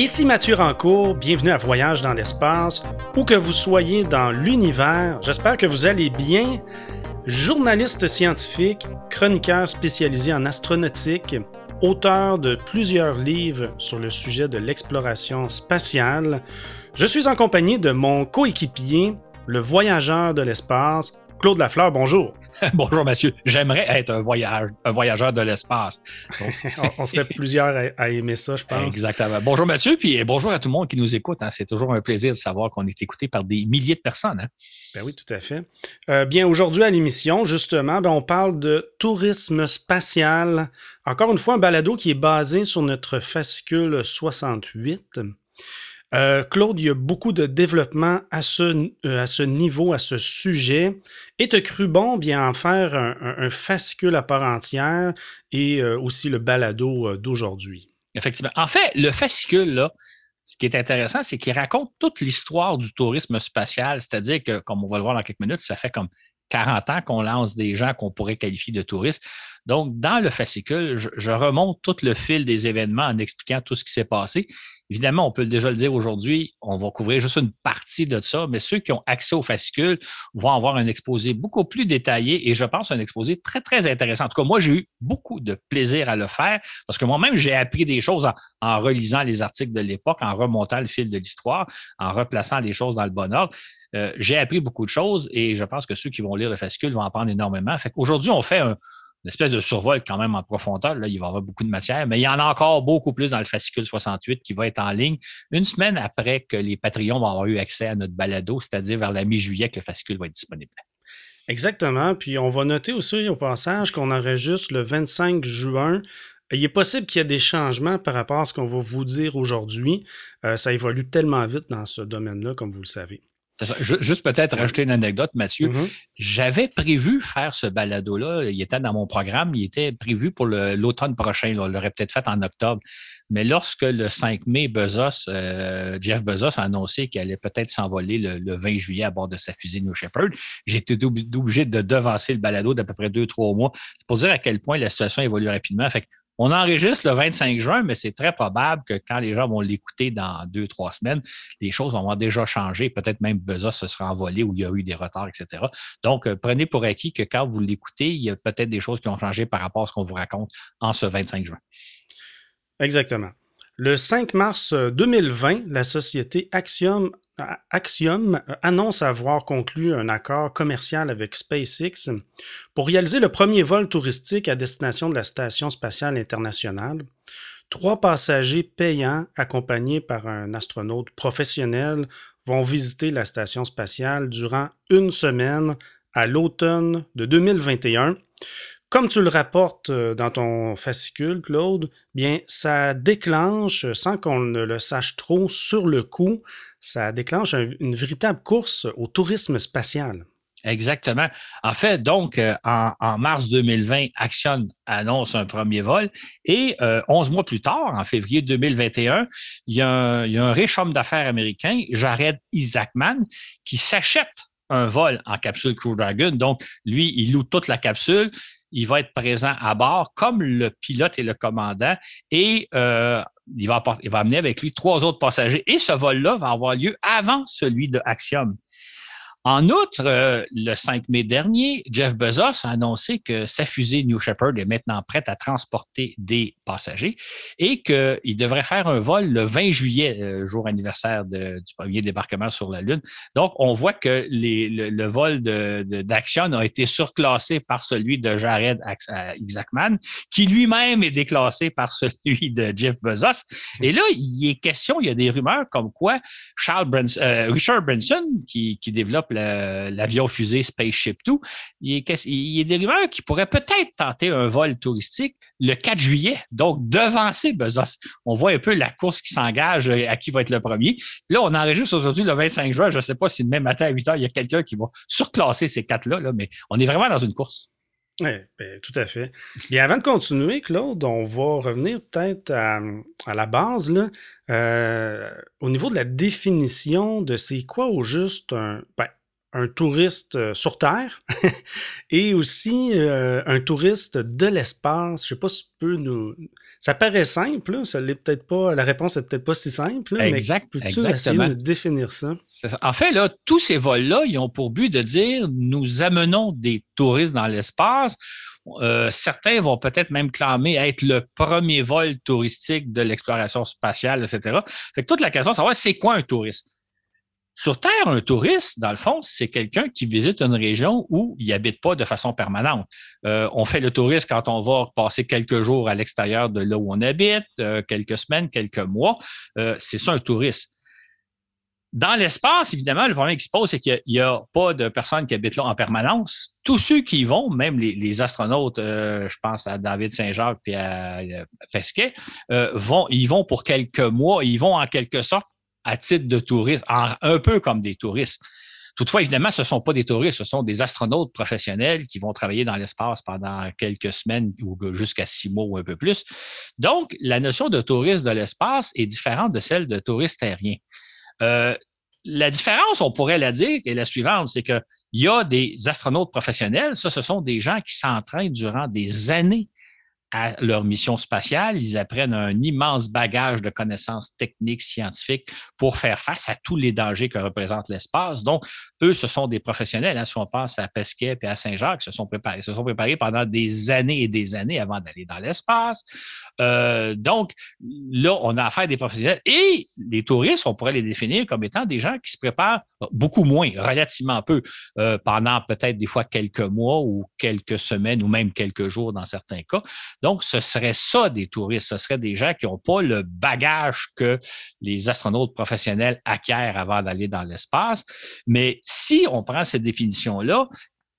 Ici Mathieu Rancourt, bienvenue à Voyage dans l'espace, où que vous soyez dans l'univers, j'espère que vous allez bien. Journaliste scientifique, chroniqueur spécialisé en astronautique, auteur de plusieurs livres sur le sujet de l'exploration spatiale, je suis en compagnie de mon coéquipier, le voyageur de l'espace, Claude Lafleur, bonjour. Bonjour Mathieu. J'aimerais être un, voyage, un voyageur de l'espace. on, serait plusieurs à, aimer ça, je pense. Exactement. Bonjour Mathieu, puis bonjour à tout le monde qui nous écoute. Hein. C'est toujours un plaisir de savoir qu'on est écouté par des milliers de personnes. Hein. Ben oui, tout à fait. Euh, bien, aujourd'hui à l'émission, justement, ben, on parle de tourisme spatial. Encore une fois, un balado qui est basé sur notre fascicule 68. Euh, Claude, il y a beaucoup de développement à ce, euh, niveau, à ce sujet. Et tu cru bon bien en faire un, fascicule à part entière et euh, aussi le balado d'aujourd'hui. Effectivement. En fait, le fascicule, ce qui est intéressant, c'est qu'il raconte toute l'histoire du tourisme spatial. C'est-à-dire que, comme on va le voir dans quelques minutes, ça fait comme 40 ans qu'on lance des gens qu'on pourrait qualifier de touristes. Donc, dans le fascicule, je, remonte tout le fil des événements en expliquant tout ce qui s'est passé. Évidemment, on peut déjà le dire aujourd'hui, on va couvrir juste une partie de ça, mais ceux qui ont accès au fascicule vont avoir un exposé beaucoup plus détaillé et je pense un exposé très, très intéressant. En tout cas, moi, j'ai eu beaucoup de plaisir à le faire parce que moi-même, j'ai appris des choses en, relisant les articles de l'époque, en remontant le fil de l'histoire, en replaçant les choses dans le bon ordre. Euh, j'ai appris beaucoup de choses et je pense que ceux qui vont lire le fascicule vont en apprendre énormément. Fait qu'aujourd'hui, on fait un, une espèce de survol quand même en profondeur. Il va y avoir beaucoup de matière, mais il y en a encore beaucoup plus dans le fascicule 68 qui va être en ligne une semaine après que les Patreons vont avoir eu accès à notre balado, c'est-à-dire vers la mi-juillet que le fascicule va être disponible. Exactement. Puis on va noter aussi au passage qu'on enregistre le 25 juin. Il est possible qu'il y ait des changements par rapport à ce qu'on va vous dire aujourd'hui. Euh, ça évolue tellement vite dans ce domaine-là, comme vous le savez. Juste peut-être rajouter une anecdote, Mathieu. Mm-hmm. J'avais prévu faire ce balado-là. Il était dans mon programme. Il était prévu pour l'automne prochain. On l'aurait peut-être fait en octobre. Mais lorsque le 5 mai, Bezos, euh, Jeff Bezos a annoncé qu'il allait peut-être s'envoler le, 20 juillet à bord de sa fusée New Shepard, j'ai été obligé de devancer le balado d'à peu près deux, trois mois. C'est pour dire à quel point la situation évolue rapidement. Fait on enregistre le 25 juin, mais c'est très probable que quand les gens vont l'écouter dans deux, trois semaines, les choses vont avoir déjà changé. Peut-être même Bezos se sera envolé ou il y a eu des retards, etc. Donc, euh, prenez pour acquis que quand vous l'écoutez, il y a peut-être des choses qui ont changé par rapport à ce qu'on vous raconte en ce 25 juin. Exactement. Le 5 mars 2020, euh, la société Axiom, euh, Axiom, annonce avoir conclu un accord commercial avec SpaceX pour réaliser le premier vol touristique à destination de la Station spatiale internationale. Trois passagers payants accompagnés par un astronaute professionnel vont visiter la station spatiale durant une semaine à l'automne de 2021. Comme tu le rapportes euh, dans ton fascicule, Claude, bien, ça déclenche, sans qu'on ne le sache trop sur le coup, ça déclenche une véritable course au tourisme spatial. Exactement. En fait, donc, euh, en, mars 2020, Action annonce un premier vol et 11 euh, mois plus tard, en février 2021, il y a un, il y a un riche homme d'affaires américain, Jared Isaacman, qui s'achète un vol en capsule Crew Dragon. Donc, lui, il loue toute la capsule il va être présent à bord comme le pilote et le commandant et euh, il, va il va amener avec lui trois autres passagers. Et ce vol-là va avoir lieu avant celui de Axiom. En outre, euh, le 5 mai dernier, Jeff Bezos a annoncé que sa fusée New Shepard est maintenant prête à transporter des passagers et qu'il devrait faire un vol le 20 juillet, euh, jour anniversaire du premier débarquement sur la Lune. Donc, on voit que le, vol d'Action a été surclassé par celui de Jared Isaacman, qui lui-même est déclassé par celui de Jeff Bezos. Et là, il est question, il y a des rumeurs comme quoi Charles euh, Richard Branson, qui développe l'avion fusée Spaceship 2, il y, a des rumeurs qui pourraient peut-être tenter un vol touristique le 4 juillet, donc devancer Bezos. On voit un peu la course qui s'engage euh, à qui va être le premier. Là, on enregistre aujourd'hui le 25 juin. Je ne sais pas si le même matin à 8 heures, il y a quelqu'un qui va surclasser ces quatre-là, là, mais on est vraiment dans une course. Oui, ben, tout à fait. Bien, avant de continuer, Claude, on va revenir peut-être à, la base, euh, au niveau de la définition de c'est quoi au juste un, ben, un touriste sur Terre et aussi un touriste de l'espace. Je sais pas si tu peux nous... Ça paraît simple, ça l'est peut-être pas, la réponse est peut-être pas si simple, exact, mais peux-tu essayer de définir ça? En fait, là, tous ces vols-là, ils ont pour but de dire nous amenons des touristes dans l'espace euh, certains vont peut-être même clamer être le premier vol touristique de l'exploration spatiale, etc. Fait que toute la question, savoir c'est quoi un touriste? Sur Terre, un touriste, dans le fond, c'est quelqu'un qui visite une région où il n'habite pas de façon permanente. Euh, on fait le tourisme quand on va passer quelques jours à l'extérieur de là où on habite, euh, quelques semaines, quelques mois. c'est ça un touriste. Dans l'espace, évidemment, le problème qui se pose, c'est qu'il n'y a pas de personnes qui habitent là en permanence. Tous ceux qui y vont, même les, astronautes, euh, je pense à David Saint-Jacques et à, Pesquet, euh, vont, ils vont pour quelques mois, ils vont en quelque sorte à titre de touristes, un peu comme des touristes. Toutefois, évidemment, ce ne sont pas des touristes, ce sont des astronautes professionnels qui vont travailler dans l'espace pendant quelques semaines ou jusqu'à six mois ou un peu plus. Donc, la notion de touriste de l'espace est différente de celle de touriste aérien. Euh, la différence, on pourrait la dire, est la suivante, c'est qu'il y a des astronautes professionnels, ça, ce sont des gens qui s'entraînent durant des années à leur mission spatiale. Ils apprennent un immense bagage de connaissances techniques, scientifiques pour faire face à tous les dangers que représente l'espace. Donc, eux, ce sont des professionnels. Hein. Si on pense à Pesquet et à Saint-Jacques, se sont préparés, se sont préparés pendant des années et des années avant d'aller dans l'espace. Euh, donc, là, on a affaire à des professionnels. Et les touristes, on pourrait les définir comme étant des gens qui se préparent beaucoup moins, relativement peu, euh, pendant peut-être des fois quelques mois ou quelques semaines ou même quelques jours dans certains cas. Donc, ce serait ça des touristes. Ce serait des gens qui n'ont pas le bagage que les astronautes professionnels acquièrent avant d'aller dans l'espace. Mais si on prend cette définition-là,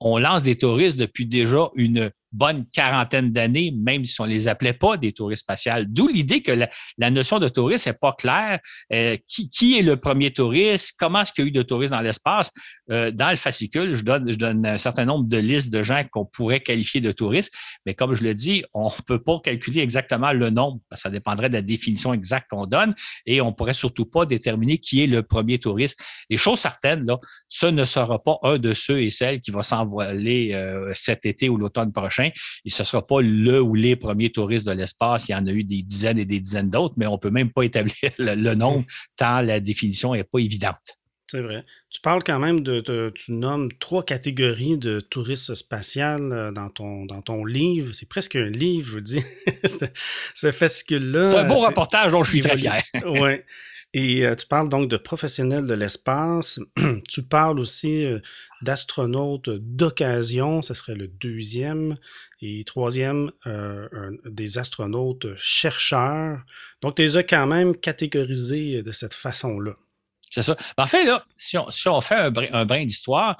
on lance des touristes depuis déjà une bonne quarantaine d'années, même si on ne les appelait pas des touristes spatiales. D'où l'idée que la, notion de touriste n'est pas claire. Euh, qui, est le premier touriste? Comment est-ce qu'il y a eu de touristes dans l'espace? Euh, dans le fascicule, je donne, un certain nombre de listes de gens qu'on pourrait qualifier de touristes, mais comme je le dis, on ne peut pas calculer exactement le nombre, parce que ça dépendrait de la définition exacte qu'on donne, et on ne pourrait surtout pas déterminer qui est le premier touriste. Les choses certaines, là, ce ne sera pas un de ceux et celles qui va s'envoler euh, cet été ou l'automne prochain et ce ne sera pas le ou les premiers touristes de l'espace. Il y en a eu des dizaines et des dizaines d'autres, mais on ne peut même pas établir le, nombre tant la définition n'est pas évidente. C'est vrai. Tu parles quand même de, tu nommes trois catégories de touristes spatial euh, dans ton, dans ton livre. C'est presque un livre, je veux dire. ce fascicule-là. C'est un beau reportage dont je suis très fier. oui. Et euh, tu parles donc de professionnels de l'espace. tu parles aussi euh, d'astronautes d'occasion, ce serait le deuxième. Et troisième, euh, des astronautes chercheurs. Donc, tu les as quand même catégorisés de cette façon-là. C'est ça. En fait, là, si on, fait un brin d'histoire,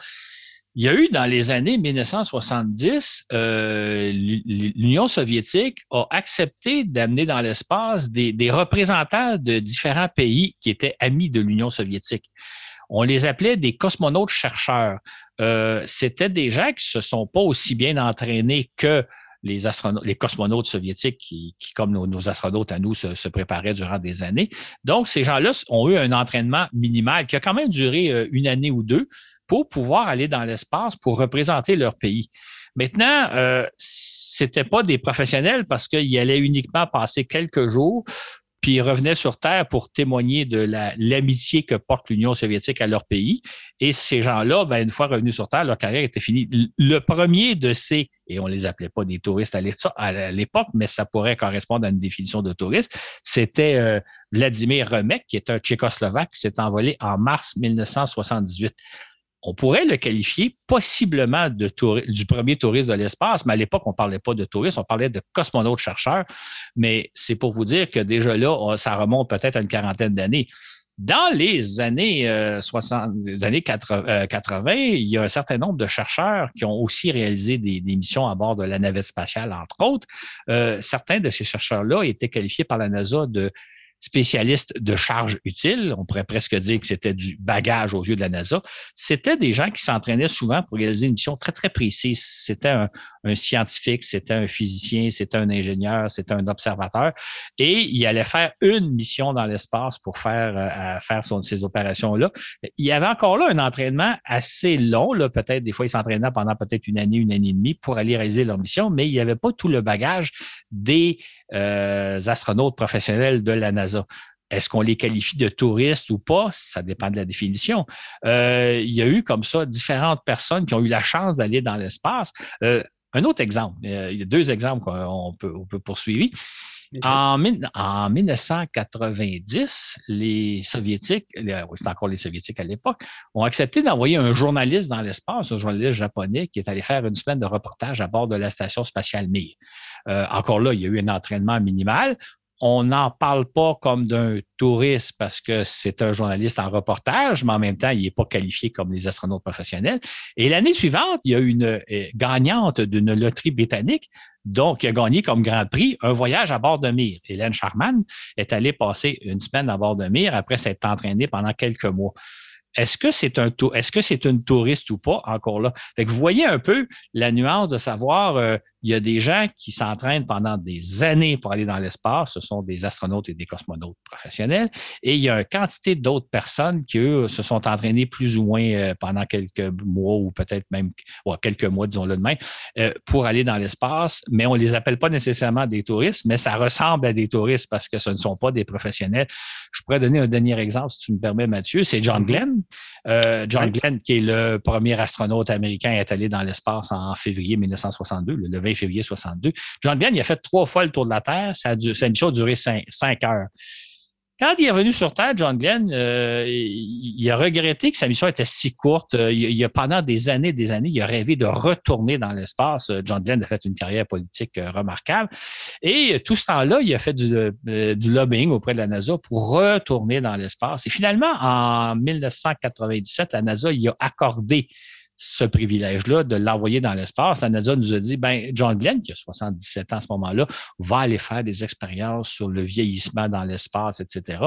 il y a eu dans les années 1970, euh, l'Union soviétique a accepté d'amener dans l'espace des, représentants de différents pays qui étaient amis de l'Union soviétique. On les appelait des cosmonautes chercheurs. Euh, C'était des gens qui se sont pas aussi bien entraînés que les, astronautes, les cosmonautes soviétiques qui, comme nos, astronautes à nous, se, se, préparaient durant des années. Donc, ces gens-là ont eu un entraînement minimal qui a quand même duré euh, une année ou deux, pour pouvoir aller dans l'espace pour représenter leur pays. Maintenant, euh, c'était pas des professionnels parce qu'ils allaient uniquement passer quelques jours puis ils revenaient sur Terre pour témoigner de l'amitié que porte l'Union soviétique à leur pays. Et ces gens-là, ben, une fois revenus sur Terre, leur carrière était finie. Le premier de ces, et on les appelait pas des touristes à l'époque, mais ça pourrait correspondre à une définition de touriste, c'était euh, Vladimir Remek, qui est un Tchécoslovaque qui s'est envolé en mars 1978 on pourrait le qualifier possiblement du premier touriste de l'espace, mais à l'époque, on ne parlait pas de touriste, on parlait de cosmonautes chercheurs. Mais c'est pour vous dire que déjà là, ça remonte peut-être à une quarantaine d'années. Dans les années 60, euh, années 80, euh, il y a un certain nombre de chercheurs qui ont aussi réalisé des, missions à bord de la navette spatiale, entre autres. Euh, certains de ces chercheurs-là étaient qualifiés par la NASA de spécialistes de charge utile, on pourrait presque dire que c'était du bagage aux yeux de la NASA, c'était des gens qui s'entraînaient souvent pour réaliser une mission très, très précise. C'était un scientifique, c'était un physicien, c'était un ingénieur, c'était un observateur. Et il allait faire une mission dans l'espace pour faire, euh, faire ces opérations-là. Il y avait encore là un entraînement assez long. Peut-être des fois, ils s'entraînaient pendant peut-être une année, une année et demie pour aller réaliser leur mission, mais il n'y avait pas tout le bagage des euh, astronautes professionnels de la NASA. Est-ce qu'on les qualifie de touristes ou pas? Ça dépend de la définition. Euh, il y a eu comme ça différentes personnes qui ont eu la chance d'aller dans l'espace. Un autre exemple, il y a deux exemples qu'on peut, on peut poursuivre. En, 1990, les Soviétiques, c'est encore les Soviétiques à l'époque, ont accepté d'envoyer un journaliste dans l'espace, un journaliste japonais qui est allé faire une semaine de reportage à bord de la station spatiale Mir. Euh, encore là, il y a eu un entraînement minimal on n'en parle pas comme d'un touriste parce que c'est un journaliste en reportage, mais en même temps, il n'est pas qualifié comme les astronautes professionnels. Et l'année suivante, il y a une euh, gagnante d'une loterie britannique, donc qui a gagné comme Grand Prix un voyage à bord de Mir. Hélène Charman est allée passer une semaine à bord de Mir après s'être entraînée pendant quelques mois. Est-ce que c'est un est-ce que c'est une touriste ou pas encore là? Fait que vous voyez un peu la nuance de savoir, euh, il y a des gens qui s'entraînent pendant des années pour aller dans l'espace, ce sont des astronautes et des cosmonautes professionnels, et il y a une quantité d'autres personnes qui, eux, se sont entraînés plus ou moins euh, pendant quelques mois ou peut-être même quelques mois, disons-le de même, euh, pour aller dans l'espace, mais on les appelle pas nécessairement des touristes, mais ça ressemble à des touristes parce que ce ne sont pas des professionnels. Je pourrais donner un dernier exemple, si tu me permets, Mathieu, c'est John mm-hmm. Glenn. Euh, John Glenn, qui est le premier astronaute américain, est allé dans l'espace en février 1962, le 20 février 62. John Glenn, il a fait trois fois le tour de la Terre. sa mission a duré cinq heures. Quand il est revenu sur Terre, John Glenn, euh, il, a regretté que sa mission était si courte. Euh, il, a pendant des années, des années, il a rêvé de retourner dans l'espace. Euh, John Glenn a fait une carrière politique remarquable. Et tout ce temps-là, il a fait du, lobbying auprès de la NASA pour retourner dans l'espace. Et finalement, en 1997, la NASA il a accordé ce privilège-là de l'envoyer dans l'espace. La NASA nous a dit, ben, John Glenn, qui a 77 ans à ce moment-là, va aller faire des expériences sur le vieillissement dans l'espace, etc.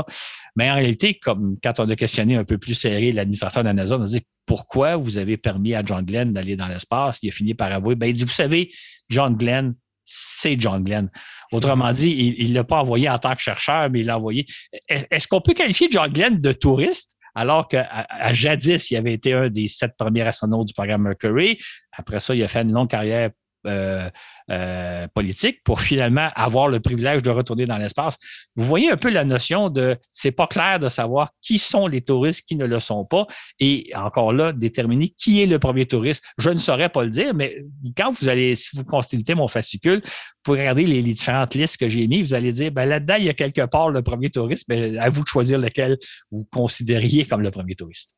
Mais en réalité, comme quand on a questionné un peu plus serré l'administrateur de la NASA, on a dit, pourquoi vous avez permis à John Glenn d'aller dans l'espace? Il a fini par avouer, ben, il dit, vous savez, John Glenn, c'est John Glenn. Autrement dit, il ne l'a pas envoyé en tant que chercheur, mais il l'a envoyé. Est-ce qu'on peut qualifier John Glenn de touriste? Alors qu'à jadis, il avait été un des sept premiers astronautes du programme Mercury. Après ça, il a fait une longue carrière euh, euh, politique pour finalement avoir le privilège de retourner dans l'espace. Vous voyez un peu la notion de c'est pas clair de savoir qui sont les touristes, qui ne le sont pas, et encore là, déterminer qui est le premier touriste. Je ne saurais pas le dire, mais quand vous allez, si vous consultez mon fascicule, vous regardez les, différentes listes que j'ai mises, vous allez dire, ben là-dedans, il y a quelque part le premier touriste, mais à vous de choisir lequel vous considériez comme le premier touriste.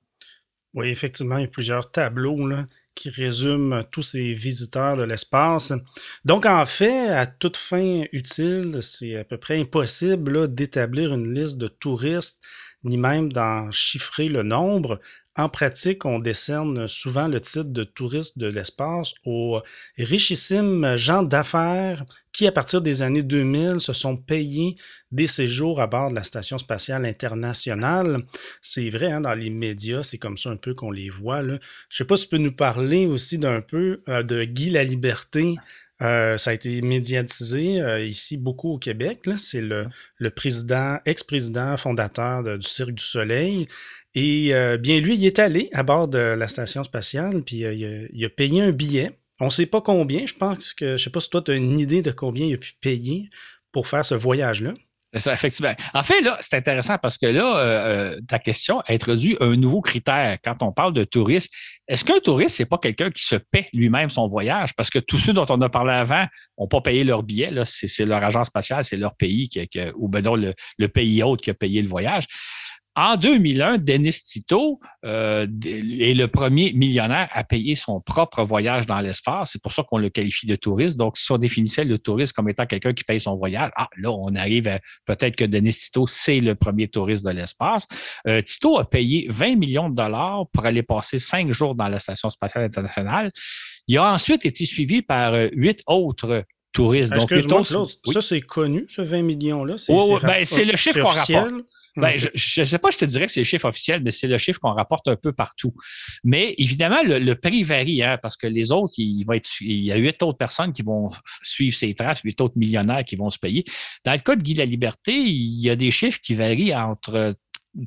Oui, effectivement, il y a plusieurs tableaux là, qui résume tous ces visiteurs de l'espace. Donc, en fait, à toute fin utile, c'est à peu près impossible d'établir une liste de touristes, ni même d'en chiffrer le nombre. En pratique, on décerne souvent le titre de touriste de l'espace aux richissimes gens d'affaires qui, à partir des années 2000, se sont payés des séjours à bord de la Station spatiale internationale. C'est vrai, hein, dans les médias, c'est comme ça un peu qu'on les voit. Là. Je sais pas si tu peux nous parler aussi d'un peu euh, de Guy Laliberté. Euh, ça a été médiatisé euh, ici beaucoup au Québec. C'est le, le président, ex-président fondateur du Cirque du Soleil. Et euh, bien, lui, il est allé à bord de la station spatiale, puis euh, il, a, payé un billet. On ne sait pas combien, je pense que, je ne sais pas si toi, tu as une idée de combien il a pu payer pour faire ce voyage-là. Ça, effectivement. En fait, là, c'est intéressant parce que là, euh, ta question introduit un nouveau critère quand on parle de touriste. Est-ce qu'un touriste, c'est pas quelqu'un qui se paie lui-même son voyage? Parce que tous ceux dont on a parlé avant n'ont pas payé leur billet. Là, c'est, leur agence spatiale, c'est leur pays ou ben le pays autre qui a payé le voyage. En 2001, Dennis Tito euh, est le premier millionnaire à payer son propre voyage dans l'espace. C'est pour ça qu'on le qualifie de touriste. Donc, si on définissait le touriste comme étant quelqu'un qui paye son voyage, ah, là, on arrive à peut-être que Dennis Tito, c'est le premier touriste de l'espace. Euh, Tito a payé 20 millions de dollars pour aller passer cinq jours dans la Station spatiale internationale. Il a ensuite été suivi par euh, huit autres touristes. Donc, ça, c'est connu, ce 20 millions-là? C'est ben, le chiffre qu'on rapporte. Ben, je ne sais pas, je te dirais que c'est le chiffre officiel, mais c'est le chiffre qu'on rapporte un peu partout. Mais évidemment, le, prix varie, hein, parce que les autres, il, va être, il y a huit autres personnes qui vont suivre ces traces, huit autres millionnaires qui vont se payer. Dans le cas de Guy de la Liberté, il y a des chiffres qui varient entre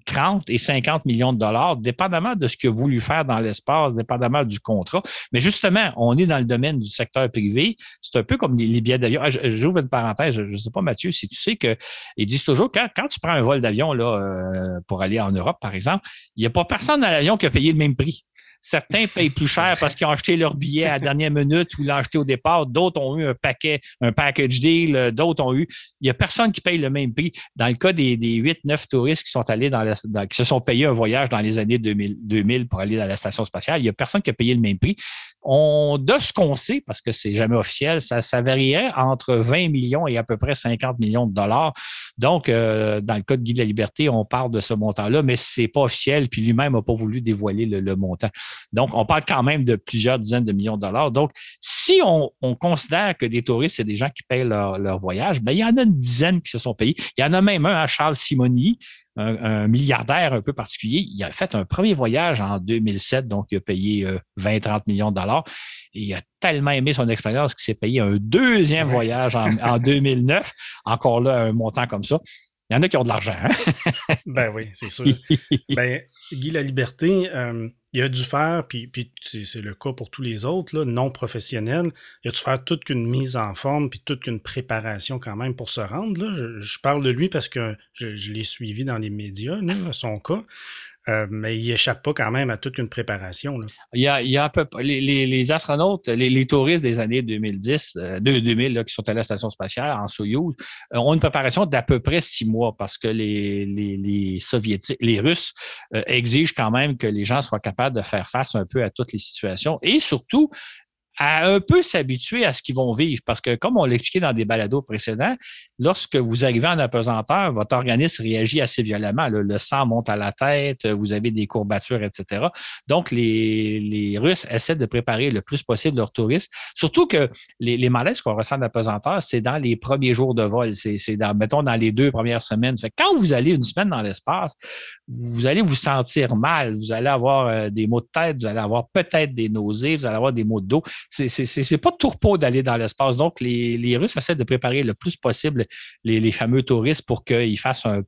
30 et 50 millions de dollars, dépendamment de ce que vous voulu faire dans l'espace, dépendamment du contrat. Mais justement, on est dans le domaine du secteur privé. C'est un peu comme les, billets d'avion. Ah, j'ouvre une parenthèse. Je ne sais pas, Mathieu, si tu sais qu'ils disent toujours quand, quand tu prends un vol d'avion euh, pour aller en Europe, par exemple, il n'y a pas personne dans l'avion qui a payé le même prix. Certains payent plus cher parce qu'ils ont acheté leur billet à la dernière minute ou l'ont acheté au départ. D'autres ont eu un paquet, un package deal. D'autres ont eu. Il n'y a personne qui paye le même prix. Dans le cas des, des 8-9 touristes qui sont allés dans, la, qui se sont payés un voyage dans les années 2000, 2000 pour aller dans la station spatiale, il n'y a personne qui a payé le même prix. De ce qu'on sait, parce que c'est jamais officiel, ça, ça varierait entre 20 millions et à peu près 50 millions de dollars. Donc, euh, dans le cas de Guy de la Liberté, on parle de ce montant-là, mais c'est pas officiel, puis lui-même n'a pas voulu dévoiler le montant. Donc, on parle quand même de plusieurs dizaines de millions de dollars. Donc, si on, considère que des touristes, c'est des gens qui payent leur, voyage, bien, il y en a une dizaine qui se sont payés. Il y en a même un à Charles Simoni, un, milliardaire un peu particulier. Il a fait un premier voyage en 2007, donc il a payé 20-30 euh, millions de dollars. Et il a tellement aimé son expérience qu'il s'est payé un deuxième voyage en, en 2009, encore là, un montant comme ça. Il y en a qui ont de l'argent. Hein? ben oui, c'est sûr. ben, Guy La Liberté, euh, il a dû faire, puis, c'est le cas pour tous les autres, non professionnels, il a dû faire toute une mise en forme, puis toute une préparation quand même pour se rendre. Je, parle de lui parce que je, l'ai suivi dans les médias, là, son cas. Euh, mais il échappe pas quand même à toute une préparation. Il, y a, il y a un peu les, les, astronautes, les, touristes des années 2010, euh, 2000 là, qui sont à la station spatiale en Soyouz, euh, ont une préparation d'à peu près six mois parce que les, les, soviétiques, les Russes euh, exigent quand même que les gens soient capables de faire face un peu à toutes les situations et surtout à un peu s'habituer à ce qu'ils vont vivre. Parce que, comme on l'expliquait dans des balados précédents, lorsque vous arrivez en apesanteur, votre organisme réagit assez violemment. Le, sang monte à la tête, vous avez des courbatures, etc. Donc, les, les Russes essaient de préparer le plus possible leurs touristes. Surtout que les, malaises qu'on ressent en apesanteur, c'est dans les premiers jours de vol. C'est, dans, mettons, dans les deux premières semaines. Quand vous allez une semaine dans l'espace, vous allez vous sentir mal. Vous allez avoir euh, des maux de tête, vous allez avoir peut-être des nausées, vous allez avoir des maux de dos c'est pas tout repos d'aller dans l'espace. Donc, les, Russes essaient de préparer le plus possible les, fameux touristes pour qu'ils fassent un,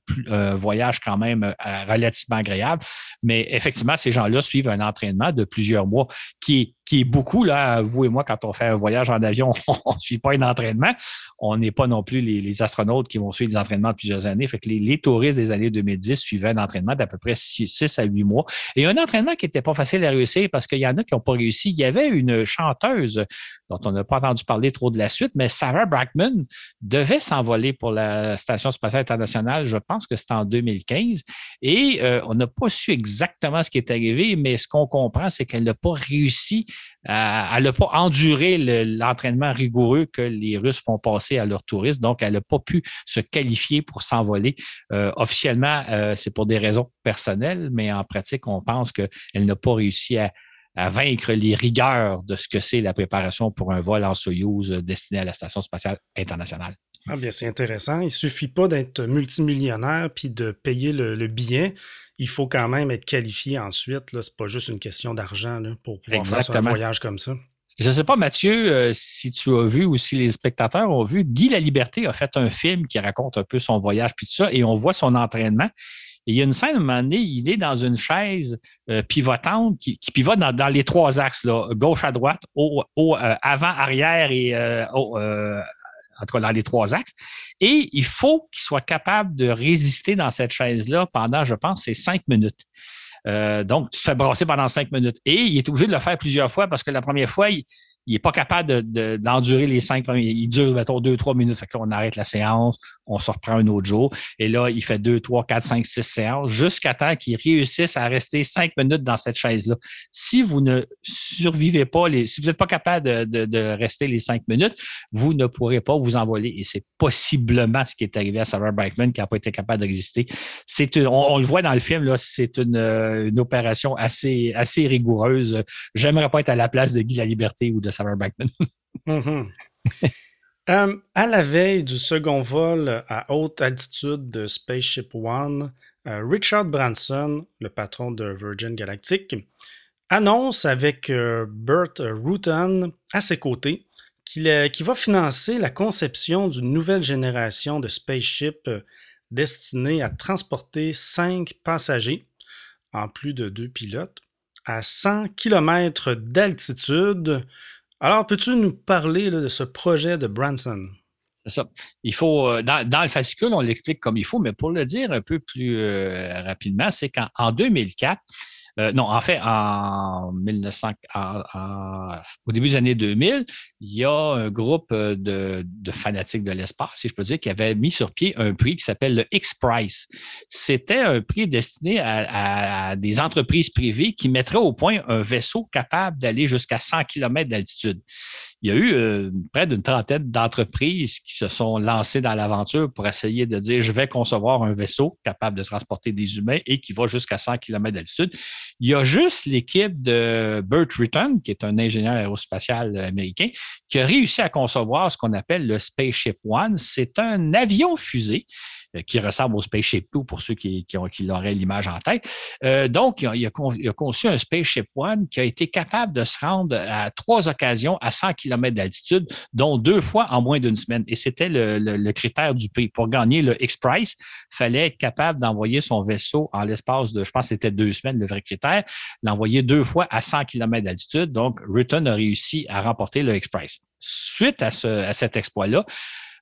voyage quand même euh, relativement agréable. Mais effectivement, ces gens-là suivent un entraînement de plusieurs mois qui, qui est beaucoup, là, vous et moi, quand on fait un voyage en avion, on ne suit pas un entraînement. On n'est pas non plus les, astronautes qui vont suivre des entraînements de plusieurs années. Fait que les, touristes des années 2010 suivaient un entraînement d'à peu près 6, à 8 mois. Et un entraînement qui n'était pas facile à réussir parce qu'il y en a qui n'ont pas réussi. Il y avait une chanteuse dont on n'a pas entendu parler trop de la suite, mais Sarah Brackman devait s'envoler pour la Station spatiale internationale, je pense que c'était en 2015, et euh, on n'a pas su exactement ce qui est arrivé, mais ce qu'on comprend, c'est qu'elle n'a pas réussi, elle n'a pas enduré l'entraînement rigoureux que les Russes font passer à leurs touristes, donc elle n'a pas pu se qualifier pour s'envoler. Euh, officiellement, euh, c'est pour des raisons personnelles, mais en pratique, on pense qu'elle n'a pas réussi à, à vaincre les rigueurs de ce que c'est la préparation pour un vol en Soyouz destiné à la Station spatiale internationale. Ah bien, c'est intéressant. Il ne suffit pas d'être multimillionnaire puis de payer le, billet. Il faut quand même être qualifié ensuite. Ce n'est pas juste une question d'argent pour pouvoir faire un voyage comme ça. Je ne sais pas, Mathieu, euh, si tu as vu ou si les spectateurs ont vu, Guy La Liberté a fait un film qui raconte un peu son voyage puis tout ça, et on voit son entraînement il y a une scène, à un moment donné, il est dans une chaise euh, pivotante qui, pivote dans, les trois axes, gauche à droite, euh, avant, arrière et en tout cas dans les trois axes. Et il faut qu'il soit capable de résister dans cette chaise-là pendant, je pense, c'est cinq minutes. donc, tu te fais brasser pendant cinq minutes. Et il est obligé de le faire plusieurs fois parce que la première fois, il, il n'est pas capable d'endurer les cinq premiers. Il dure, mettons, deux, trois minutes. Fait que là, on arrête la séance, on se reprend un autre jour. Et là, il fait deux, trois, quatre, cinq, six séances jusqu'à temps qu'il réussisse à rester cinq minutes dans cette chaise-là. Si vous ne survivez pas, les, si vous n'êtes pas capable de, rester les cinq minutes, vous ne pourrez pas vous envoler. Et c'est possiblement ce qui est arrivé à Sarah Brightman qui n'a pas été capable de résister. C'est on, le voit dans le film, c'est une, une opération assez, assez rigoureuse. J'aimerais pas être à la place de Guy La Liberté ou de Backman. Mm-hmm. Euh, à la veille du second vol à haute altitude de Spaceship One, euh, Richard Branson, le patron de Virgin Galactic, annonce avec euh, Burt Rutan à ses côtés qu'il va financer la conception d'une nouvelle génération de spaceship destinée à transporter cinq passagers, en plus de deux pilotes, à 100 km d'altitude alors, peux-tu nous parler de ce projet de Branson? C'est ça. Il faut, euh, dans, le fascicule, on l'explique comme il faut, mais pour le dire un peu plus euh, rapidement, c'est qu'en 2004, euh, non, en fait, en 1900, au début des années 2000, il y a un groupe euh, de, fanatiques de l'espace, si je peux dire, qui avait mis sur pied un prix qui s'appelle le X-Prize. C'était un prix destiné à, des entreprises privées qui mettraient au point un vaisseau capable d'aller jusqu'à 100 km d'altitude il y a eu euh, près d'une trentaine d'entreprises qui se sont lancées dans l'aventure pour essayer de dire je vais concevoir un vaisseau capable de transporter des humains et qui va jusqu'à 100 km d'altitude. Il y a juste l'équipe de Burt Rutan, qui est un ingénieur aérospatial américain, qui a réussi à concevoir ce qu'on appelle le Spaceship One. C'est un avion fusée euh, qui ressemble au Spaceship Two pour ceux qui, qui, qui l'auraient l'image en tête. Euh, donc, il a, conçu un Spaceship One qui a été capable de se rendre à trois occasions à 100 km d'altitude, dont deux fois en moins d'une semaine. Et c'était le, critère du prix. Pour gagner le X-Prize, il fallait être capable d'envoyer son vaisseau en l'espace de, je pense c'était deux semaines, le vrai critère, l'envoyer deux fois à 100 km d'altitude. Donc, Rutten a réussi à remporter le X-Prize. Suite à, ce, cet exploit-là,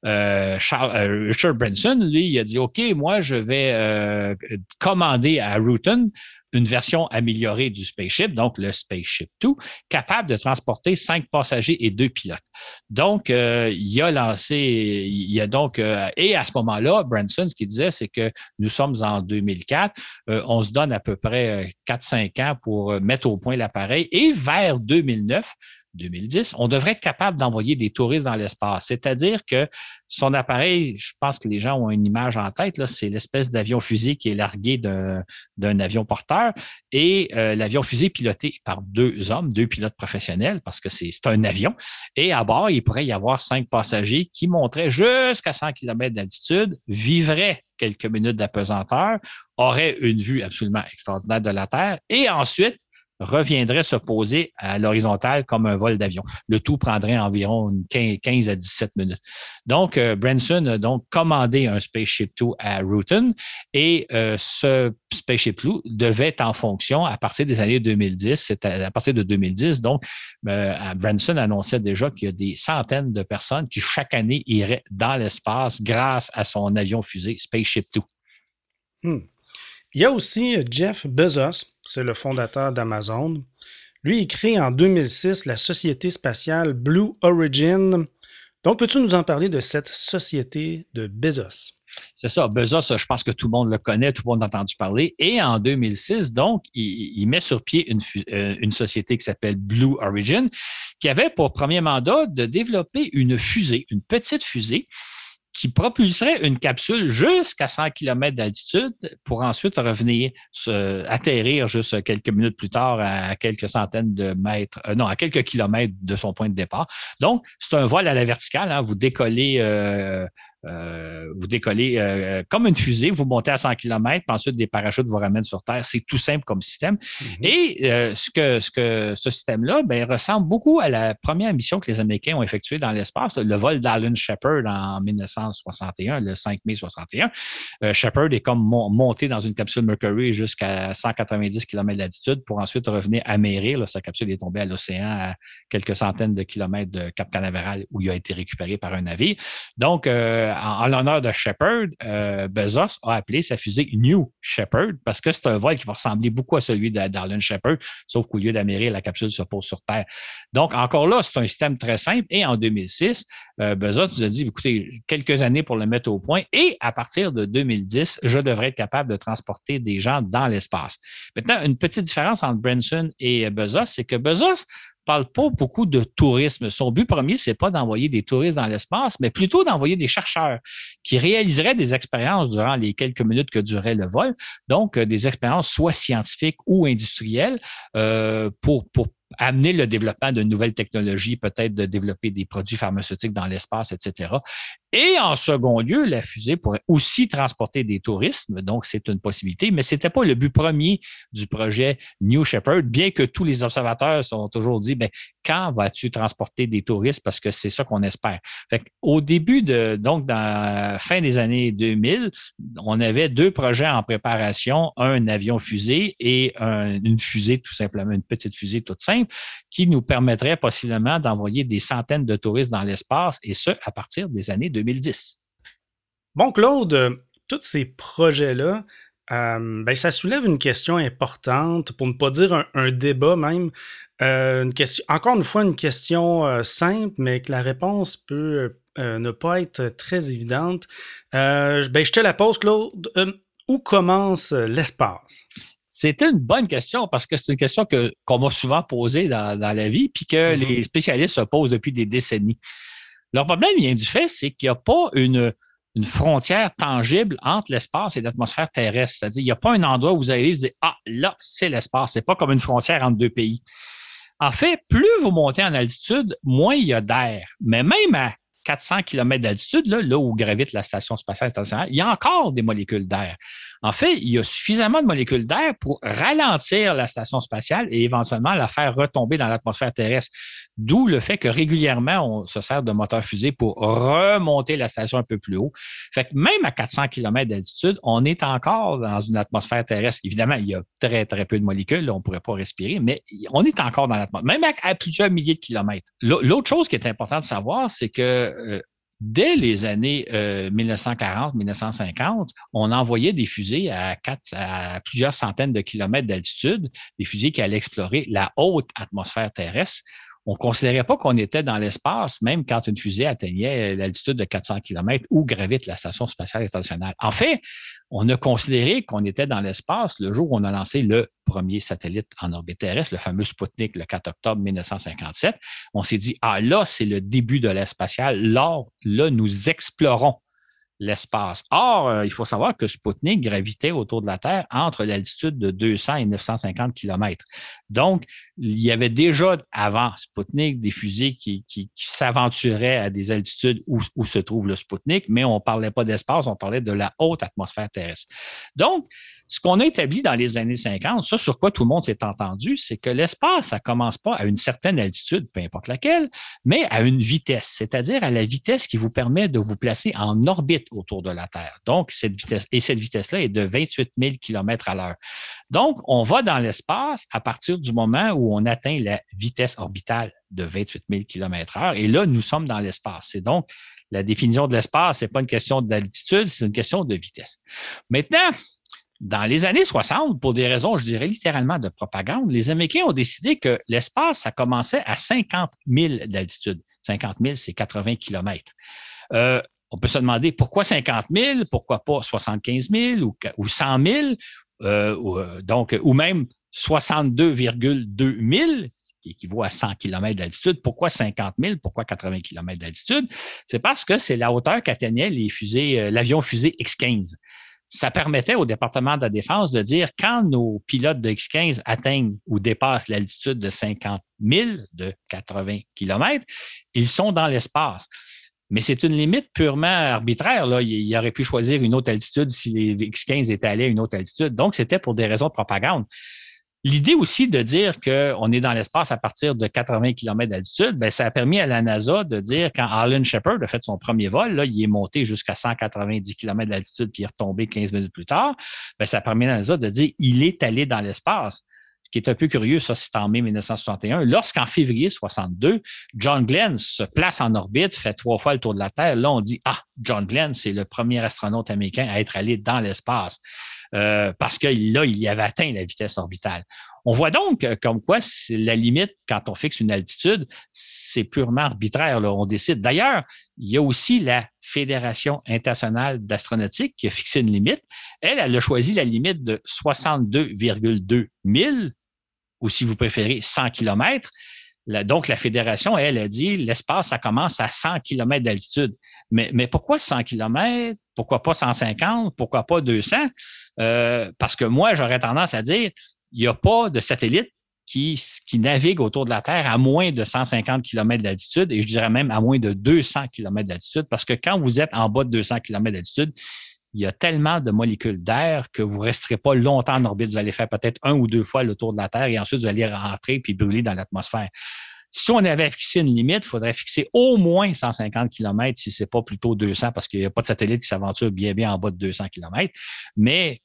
euh, euh, Richard Branson, lui, a dit OK, moi, je vais euh, commander à Rutan une version améliorée du Spaceship, donc le Spaceship 2, capable de transporter cinq passagers et deux pilotes. Donc, il a lancé, il y a donc, et à ce moment-là, Branson, ce qu'il disait, c'est que nous sommes en 2004, on se donne à peu près 4-5 ans pour mettre au point l'appareil, et vers 2009, 2010, on devrait être capable d'envoyer des touristes dans l'espace. C'est-à-dire que son appareil, je pense que les gens ont une image en tête, c'est l'espèce d'avion fusée qui est largué d'un avion porteur et euh, l'avion fusée piloté par deux hommes, deux pilotes professionnels, parce que c'est un avion. Et à bord, il pourrait y avoir cinq passagers qui monteraient jusqu'à 100 km d'altitude, vivraient quelques minutes d'apesanteur, auraient une vue absolument extraordinaire de la Terre et ensuite reviendrait se poser à l'horizontale comme un vol d'avion. Le tout prendrait environ 15 à 17 minutes. Donc, euh, Branson a donc commandé un Spaceship 2 à Rutan et euh, ce Spaceship 2 devait être en fonction à partir des années 2010. C'était à partir de 2010. Donc, euh, Branson annonçait déjà qu'il y a des centaines de personnes qui chaque année iraient dans l'espace grâce à son avion fusée Spaceship 2. Hmm. Il y a aussi Jeff Bezos, c'est le fondateur d'Amazon. Lui, il crée en 2006 la société spatiale Blue Origin. Donc, peux-tu nous en parler de cette société de Bezos? C'est ça, Bezos, je pense que tout le monde le connaît, tout le monde a entendu parler. Et en 2006, donc, il, met sur pied une, euh, une société qui s'appelle Blue Origin, qui avait pour premier mandat de développer une fusée, une petite fusée qui propulserait une capsule jusqu'à 100 km d'altitude pour ensuite revenir atterrir juste quelques minutes plus tard à quelques centaines de mètres, euh, non, à quelques kilomètres de son point de départ. Donc, c'est un vol à la verticale. Hein. vous décollez euh, euh, vous décollez euh, comme une fusée, vous montez à 100 km, puis ensuite des parachutes vous ramènent sur Terre. C'est tout simple comme système. Mhm. Et euh, ce, que, ce que ce système-là ben, ressemble beaucoup à la première mission que les Américains ont effectuée dans l'espace, le vol d'Alan Shepard en 1961, le 5 mai 61. Shepard est comme monté dans une capsule Mercury jusqu'à 190 km d'altitude pour ensuite revenir à Là, sa capsule est tombée à l'océan à quelques centaines de kilomètres de Cap Canaveral où il a été récupéré par un navire. Donc, en, l'honneur de Shepard, euh, Bezos a appelé sa fusée New Shepard parce que c'est un vol qui va ressembler beaucoup à celui d'Arlen Shepard, sauf qu'au lieu d'Amérique, la capsule se pose sur Terre. Donc, encore là, c'est un système très simple. Et en 2006, euh, Bezos nous a dit, écoutez, quelques années pour le mettre au point. Et à partir de 2010, je devrais être capable de transporter des gens dans l'espace. Maintenant, une petite différence entre Branson et Bezos, c'est que Bezos parle pas beaucoup de tourisme. Son but premier, c'est pas d'envoyer des touristes dans l'espace, mais plutôt d'envoyer des chercheurs qui réaliseraient des expériences durant les quelques minutes que durait le vol. Donc, euh, des expériences soit scientifiques ou industrielles euh, pour, pour amener le développement de nouvelles technologies, peut-être de développer des produits pharmaceutiques dans l'espace, etc. Et en second lieu, la fusée pourrait aussi transporter des touristes, donc c'est une possibilité, mais ce n'était pas le but premier du projet New Shepard, bien que tous les observateurs sont toujours dit, ben, quand vas-tu transporter des touristes? Parce que c'est ça qu'on espère. Au début de, donc, dans la fin des années 2000, on avait deux projets en préparation, un avion fusée et une fusée, tout simplement, une petite fusée toute simple, qui nous permettrait possiblement d'envoyer des centaines de touristes dans l'espace, et ce, à partir des années 2010. Bon, Claude, euh, tous ces projets-là, euh, ben, ça soulève une question importante, pour ne pas dire un, débat même. Euh, une question, encore une fois, une question simple, mais que la réponse peut ne pas être très évidente. ben, je te la pose, Claude. où commence l'espace? C'est une bonne question parce que c'est une question qu'on m'a souvent posée dans, la vie, puis que mm-hmm. les spécialistes se posent depuis des décennies. Leur problème vient du fait, c'est qu'il n'y a pas une, frontière tangible entre l'espace et l'atmosphère terrestre. C'est-à-dire, il n'y a pas un endroit où vous allez vous dire Ah, là, c'est l'espace. Ce n'est pas comme une frontière entre deux pays. En fait, plus vous montez en altitude, moins il y a d'air. Mais même à 400 km d'altitude, là, là, où gravite la Station spatiale internationale, il y a encore des molécules d'air. En fait, il y a suffisamment de molécules d'air pour ralentir la station spatiale et éventuellement la faire retomber dans l'atmosphère terrestre. D'où le fait que régulièrement, on se sert de moteurs fusées pour remonter la station un peu plus haut. Fait que même à 400 km d'altitude, on est encore dans une atmosphère terrestre. Évidemment, il y a très, très peu de molécules, on ne pourrait pas respirer, mais on est encore dans l'atmosphère, même à, plusieurs milliers de kilomètres. L'autre chose qui est importante de savoir, c'est que euh, dès les années 1940-1950, euh, on envoyait des fusées à, à plusieurs centaines de kilomètres d'altitude, des fusées qui allaient explorer la haute atmosphère terrestre on ne considérait pas qu'on était dans l'espace, même quand une fusée atteignait l'altitude de 400 km où gravite la Station spatiale internationale. En fait, on a considéré qu'on était dans l'espace le jour où on a lancé le premier satellite en orbite terrestre, le fameux Sputnik, le 4 octobre 1957. On s'est dit, ah là, c'est le début de l'ère spatiale. Là, là, nous explorons l'espace. Or, euh, il faut savoir que Sputnik gravitait autour de la Terre entre l'altitude de 200 et 950 km. Donc, il y avait déjà avant Sputnik des fusées qui, s'aventuraient à des altitudes où, où, se trouve le Sputnik, mais on ne parlait pas d'espace, on parlait de la haute atmosphère terrestre. Donc, ce qu'on a établi dans les années 50, ça sur quoi tout le monde s'est entendu, c'est que l'espace, ça commence pas à une certaine altitude, peu importe laquelle, mais à une vitesse, c'est-à-dire à la vitesse qui vous permet de vous placer en orbite autour de la Terre. Donc, cette vitesse, et cette vitesse-là est de 28 000 km à l'heure. Donc, on va dans l'espace à partir du moment où on atteint la vitesse orbitale de 28 000 km heure. Et là, nous sommes dans l'espace. C'est donc la définition de l'espace, ce n'est pas une question d'altitude, c'est une question de vitesse. Maintenant, dans les années 60, pour des raisons, je dirais littéralement de propagande, les Américains ont décidé que l'espace, ça commençait à 50 000 d'altitude. 50 000, c'est 80 km. Euh, on peut se demander pourquoi 50 000, pourquoi pas 75 000 ou, ou 100 000, euh, ou, euh, donc, ou même 62,2 000, qui équivaut à 100 km d'altitude. Pourquoi 50 000? Pourquoi 80 km d'altitude? C'est parce que c'est la hauteur qu'atteignait les fusées, l'avion fusée X-15 ça permettait au département de la Défense de dire quand nos pilotes de X-15 atteignent ou dépassent l'altitude de 50 000, de 80 km, ils sont dans l'espace. Mais c'est une limite purement arbitraire. Il, aurait pu choisir une autre altitude si les X-15 étaient allés à une autre altitude. Donc, c'était pour des raisons de propagande. L'idée aussi de dire qu'on est dans l'espace à partir de 80 km d'altitude, ben, ça a permis à la NASA de dire, quand Alan Shepard a fait son premier vol, là, il est monté jusqu'à 190 km d'altitude puis il est retombé 15 minutes plus tard, ben, ça a permis à la NASA de dire il est allé dans l'espace. Ce qui est un peu curieux, ça, c'est en mai 1961. Lorsqu'en février 62, John Glenn se place en orbite, fait trois fois le tour de la Terre, là, on dit Ah, John Glenn, c'est le premier astronaute américain à être allé dans l'espace. Euh, parce que là, il y avait atteint la vitesse orbitale. On voit donc comme quoi la limite, quand on fixe une altitude, c'est purement arbitraire. Là. On décide. D'ailleurs, il y a aussi la Fédération internationale d'astronautique qui a fixé une limite. Elle, elle a choisi la limite de 62,2 000, ou si vous préférez, 100 km. donc, la fédération, elle, a dit l'espace, ça commence à 100 km d'altitude. Mais, mais pourquoi 100 km? Pourquoi pas 150? Pourquoi pas 200? Euh, parce que moi, j'aurais tendance à dire, il n'y a pas de satellite qui, qui naviguent autour de la Terre à moins de 150 km d'altitude et je dirais même à moins de 200 km d'altitude parce que quand vous êtes en bas de 200 km d'altitude, il y a tellement de molécules d'air que vous ne resterez pas longtemps en orbite. Vous allez faire peut-être un ou deux fois le tour de la Terre et ensuite vous allez rentrer puis brûler dans l'atmosphère. Si on avait fixé une limite, il faudrait fixer au moins 150 km si ce n'est pas plutôt 200 parce qu'il n'y a pas de satellite qui s'aventure bien, bien en bas de 200 km. Mais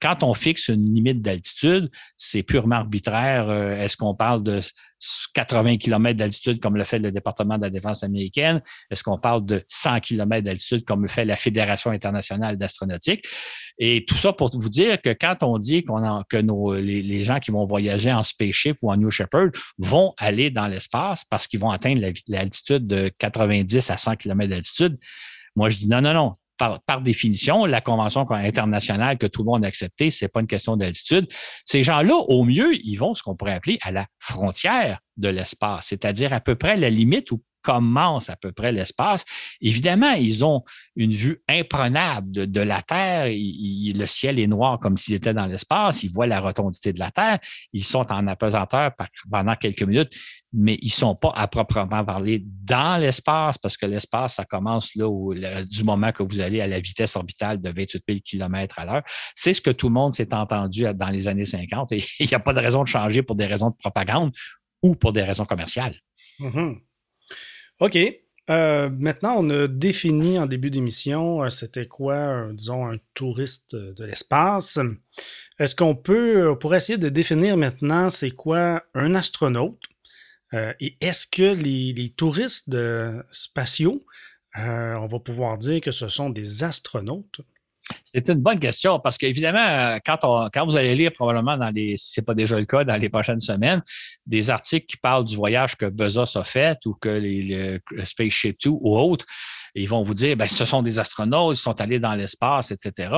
quand on fixe une limite d'altitude, c'est purement arbitraire. Euh, est-ce qu'on parle de 80 km d'altitude comme le fait le département de la défense américaine? Est-ce qu'on parle de 100 km d'altitude comme le fait la Fédération internationale d'astronautique? Et tout ça pour vous dire que quand on dit que nos, les, gens qui vont voyager en spaceship ou en New Shepard vont aller dans l'espace parce qu'ils vont atteindre l'altitude de 90 à 100 km d'altitude, moi, je dis non, non, non par, définition, la convention internationale que tout le monde a acceptée, c'est pas une question d'altitude. Ces gens-là, au mieux, ils vont ce qu'on pourrait appeler à la frontière de l'espace, c'est-à-dire à peu près la limite où commence à peu près l'espace. Évidemment, ils ont une vue imprenable de, la Terre. le ciel est noir comme s'ils étaient dans l'espace. Ils voient la rotondité de la Terre. Ils sont en apesanteur pendant quelques minutes, mais ils ne sont pas à proprement parler dans l'espace parce que l'espace, ça commence là du moment que vous allez à la vitesse orbitale de 28 000 km à l'heure. C'est ce que tout le monde s'est entendu dans les années 50 et il n'y a pas de raison de changer pour des raisons de propagande ou pour des raisons commerciales. Mm-hmm. OK. Euh, maintenant, on a défini en début d'émission, euh, c'était quoi, disons, un touriste de l'espace. Est-ce qu'on peut, pour essayer de définir maintenant, c'est quoi un astronaute? Euh, et est-ce que les, touristes de spatiaux, on va pouvoir dire que ce sont des astronautes? C'est une bonne question parce qu'évidemment, euh, quand, vous allez lire probablement dans les, si ce n'est pas déjà le cas, dans les prochaines semaines, des articles qui parlent du voyage que Bezos a fait ou que les, Spaceship Two ou autres, ils vont vous dire, ben, ce sont des astronautes, ils sont allés dans l'espace, etc.